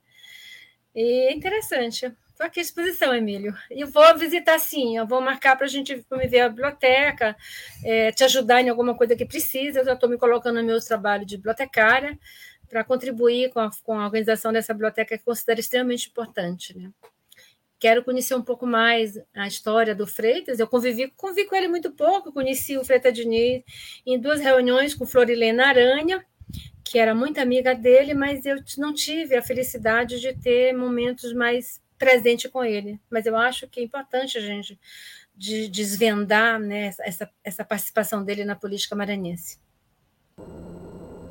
e é interessante. Estou aqui à disposição, Emílio. E vou visitar sim, eu vou marcar para a gente me ver a biblioteca, é, te ajudar em alguma coisa que precisa. Eu já estou me colocando no meu trabalho de bibliotecária para contribuir com a, com a organização dessa biblioteca que considero extremamente importante. Né? Quero conhecer um pouco mais a história do Freitas. Eu convivi, convivi com ele muito pouco, conheci o Freitas Diniz em duas reuniões com Florilena Aranha, que era muito amiga dele, mas eu não tive a felicidade de ter momentos mais presente com ele. Mas eu acho que é importante a gente de desvendar né, essa, essa participação dele na política maranhense.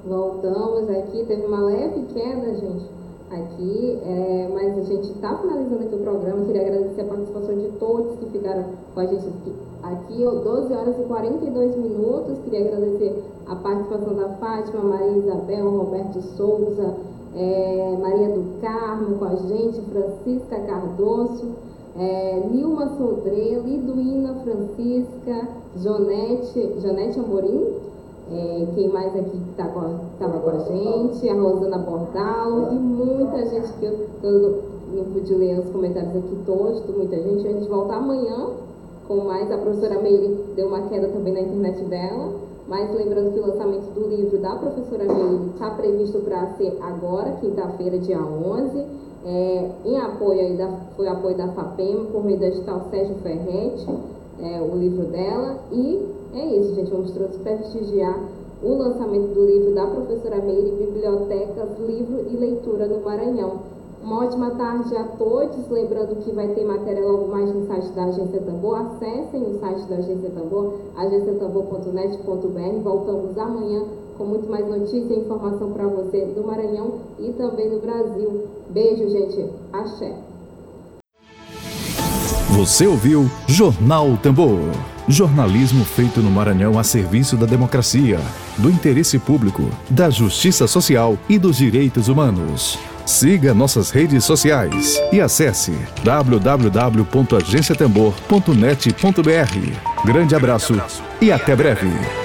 Voltamos aqui, teve uma leve queda, gente, aqui, é, mas a gente está finalizando aqui o programa. Queria agradecer a participação de todos que ficaram com a gente aqui, aqui 12 horas e 42 minutos. Queria agradecer a participação da Fátima, Maria Isabel, Roberto Souza, é, Maria do Carmo com a gente, Francisca Cardoso, é, Nilma Sodré, Liduína Francisca, Jonete, Jonete Amorim, é, quem mais aqui estava tá com, a gente, a Rosana Bordalo e muita gente que eu, eu não pude ler os comentários aqui todos, muita gente. A gente volta amanhã com mais. A professora Meire deu uma queda também na internet dela. Mas lembrando que o lançamento do livro da professora Meire está previsto para ser agora, quinta-feira, dia 11, é, em apoio aí da, foi apoio da FAPEM, por meio da edital Sérgio Ferretti, é, o livro dela. E é isso, gente, vamos todos prestigiar o lançamento do livro da professora Meire, Bibliotecas, Livro e Leitura no Maranhão. Uma ótima tarde a todos. Lembrando que vai ter matéria logo mais no site da Agência Tambor. Acessem o site da Agência Tambor, agenciatambor.net.br. Voltamos amanhã com muito mais notícia e informação para você do Maranhão e também do Brasil. Beijo, gente. Axé. Você ouviu Jornal Tambor. Jornalismo feito no Maranhão a serviço da democracia, do interesse público, da justiça social e dos direitos humanos. Siga nossas redes sociais e acesse www.agenciatembor.net.br. Grande abraço e até breve.